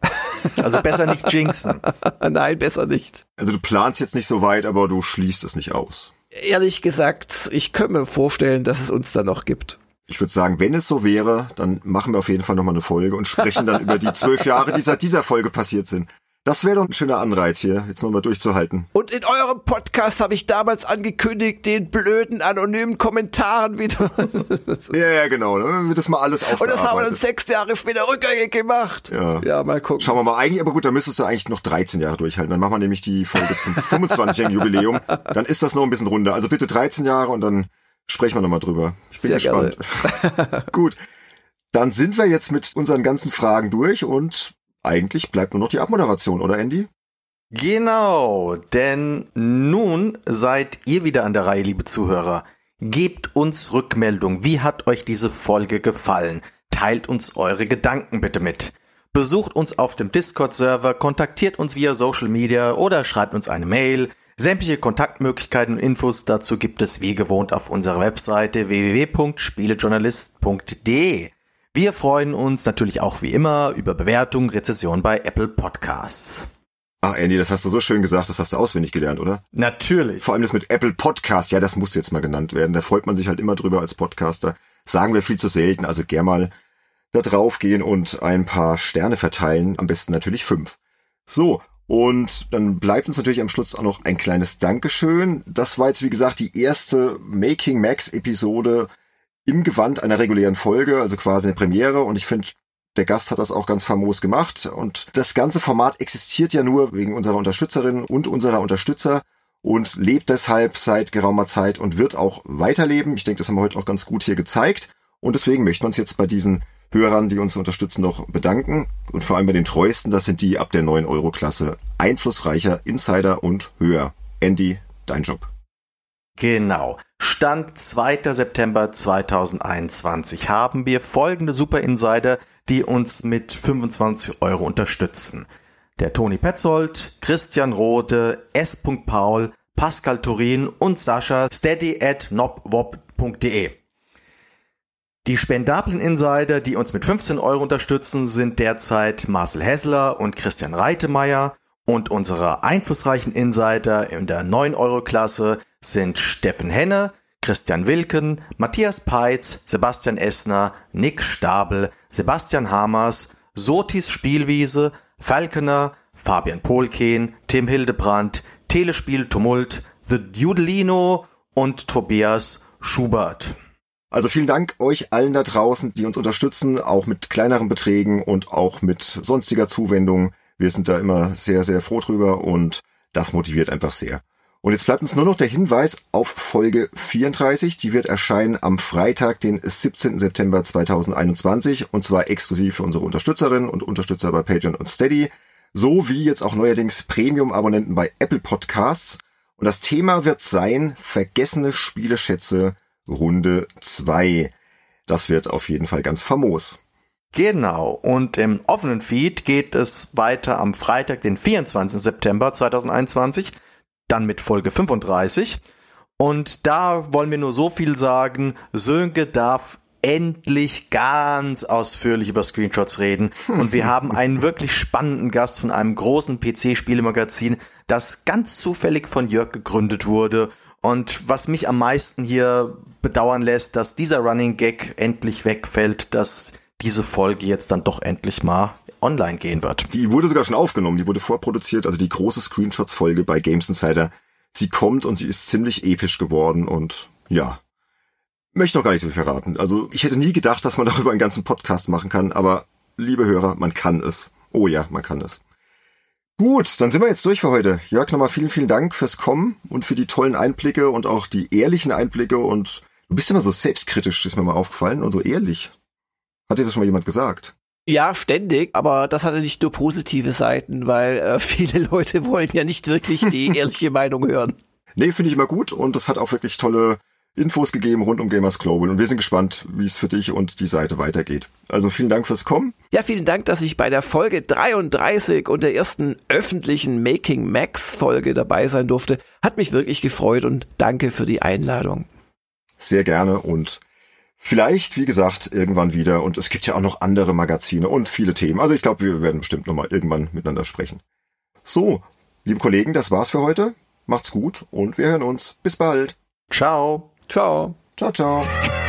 Also besser nicht jinxen. Nein, besser nicht. Also du planst jetzt nicht so weit, aber du schließt es nicht aus. Ehrlich gesagt, ich könnte mir vorstellen, dass es uns da noch gibt. Ich würde sagen, wenn es so wäre, dann machen wir auf jeden Fall nochmal eine Folge und sprechen dann über die zwölf Jahre, die seit dieser Folge passiert sind. Das wäre doch ein schöner Anreiz hier, jetzt nochmal durchzuhalten. Und in eurem Podcast habe ich damals angekündigt, den blöden anonymen Kommentaren wieder. ja, ja, genau. Dann wird das mal alles aufgearbeitet. Und das haben wir uns sechs Jahre später rückgängig gemacht. Ja. ja, mal gucken. Schauen wir mal. Eigentlich, aber gut, dann müsstest du eigentlich noch 13 Jahre durchhalten. Dann machen wir nämlich die Folge zum 25-jährigen Jubiläum. Dann ist das noch ein bisschen runder. Also bitte 13 Jahre und dann sprechen wir nochmal drüber. Ich bin Sehr gespannt. gut. Dann sind wir jetzt mit unseren ganzen Fragen durch und eigentlich bleibt nur noch die Abmoderation, oder Andy? Genau, denn nun seid ihr wieder an der Reihe, liebe Zuhörer. Gebt uns Rückmeldung. Wie hat euch diese Folge gefallen? Teilt uns eure Gedanken bitte mit. Besucht uns auf dem Discord-Server, kontaktiert uns via Social Media oder schreibt uns eine Mail. Sämtliche Kontaktmöglichkeiten und Infos dazu gibt es wie gewohnt auf unserer Webseite www.spielejournalist.de. Wir freuen uns natürlich auch wie immer über Bewertungen, Rezessionen bei Apple Podcasts. Ach, Andy, das hast du so schön gesagt, das hast du auswendig gelernt, oder? Natürlich. Vor allem das mit Apple Podcast, ja, das muss jetzt mal genannt werden. Da freut man sich halt immer drüber als Podcaster. Sagen wir viel zu selten, also gern mal da drauf gehen und ein paar Sterne verteilen, am besten natürlich fünf. So, und dann bleibt uns natürlich am Schluss auch noch ein kleines Dankeschön. Das war jetzt, wie gesagt, die erste Making Max Episode im Gewand einer regulären Folge, also quasi eine Premiere. Und ich finde, der Gast hat das auch ganz famos gemacht. Und das ganze Format existiert ja nur wegen unserer Unterstützerinnen und unserer Unterstützer und lebt deshalb seit geraumer Zeit und wird auch weiterleben. Ich denke, das haben wir heute auch ganz gut hier gezeigt. Und deswegen möchten wir uns jetzt bei diesen Hörern, die uns unterstützen, noch bedanken. Und vor allem bei den treuesten, das sind die ab der 9-Euro-Klasse. Einflussreicher, Insider und höher. Andy, dein Job. Genau. Stand 2. September 2021 haben wir folgende Super Insider, die uns mit 25 Euro unterstützen. Der Toni Petzold, Christian Rode, S. Paul, Pascal Turin und Sascha steady at nobwob.de. Die spendablen Insider, die uns mit 15 Euro unterstützen, sind derzeit Marcel Hessler und Christian Reitemeyer und unsere einflussreichen Insider in der 9-Euro-Klasse sind Steffen Henne, Christian Wilken, Matthias Peitz, Sebastian Essner, Nick Stabel, Sebastian Hamers, Sotis Spielwiese, Falkener, Fabian Polken, Tim Hildebrandt, Telespiel Tumult, The Dudelino und Tobias Schubert. Also vielen Dank euch allen da draußen, die uns unterstützen, auch mit kleineren Beträgen und auch mit sonstiger Zuwendung. Wir sind da immer sehr, sehr froh drüber und das motiviert einfach sehr. Und jetzt bleibt uns nur noch der Hinweis auf Folge 34. Die wird erscheinen am Freitag, den 17. September 2021 und zwar exklusiv für unsere Unterstützerinnen und Unterstützer bei Patreon und Steady, so wie jetzt auch neuerdings Premium-Abonnenten bei Apple Podcasts. Und das Thema wird sein vergessene Spieleschätze Runde 2. Das wird auf jeden Fall ganz famos. Genau, und im offenen Feed geht es weiter am Freitag, den 24. September 2021, dann mit Folge 35. Und da wollen wir nur so viel sagen, Sönke darf endlich ganz ausführlich über Screenshots reden. Und wir haben einen wirklich spannenden Gast von einem großen PC-Spielemagazin, das ganz zufällig von Jörg gegründet wurde. Und was mich am meisten hier bedauern lässt, dass dieser Running Gag endlich wegfällt, dass diese Folge jetzt dann doch endlich mal online gehen wird. Die wurde sogar schon aufgenommen, die wurde vorproduziert, also die große Screenshots-Folge bei Games Insider. Sie kommt und sie ist ziemlich episch geworden und ja. Möchte noch gar nicht so viel verraten. Also ich hätte nie gedacht, dass man darüber einen ganzen Podcast machen kann, aber liebe Hörer, man kann es. Oh ja, man kann es. Gut, dann sind wir jetzt durch für heute. Jörg, nochmal vielen, vielen Dank fürs Kommen und für die tollen Einblicke und auch die ehrlichen Einblicke und du bist immer so selbstkritisch, ist mir mal aufgefallen und so ehrlich. Hat dir das schon mal jemand gesagt? Ja, ständig, aber das hatte nicht nur positive Seiten, weil äh, viele Leute wollen ja nicht wirklich die ehrliche Meinung hören. Nee, finde ich immer gut und das hat auch wirklich tolle Infos gegeben rund um Gamers Global und wir sind gespannt, wie es für dich und die Seite weitergeht. Also vielen Dank fürs Kommen. Ja, vielen Dank, dass ich bei der Folge 33 und der ersten öffentlichen Making Max Folge dabei sein durfte. Hat mich wirklich gefreut und danke für die Einladung. Sehr gerne und vielleicht, wie gesagt, irgendwann wieder. Und es gibt ja auch noch andere Magazine und viele Themen. Also ich glaube, wir werden bestimmt nochmal irgendwann miteinander sprechen. So, liebe Kollegen, das war's für heute. Macht's gut und wir hören uns. Bis bald. Ciao. Ciao. Ciao, ciao.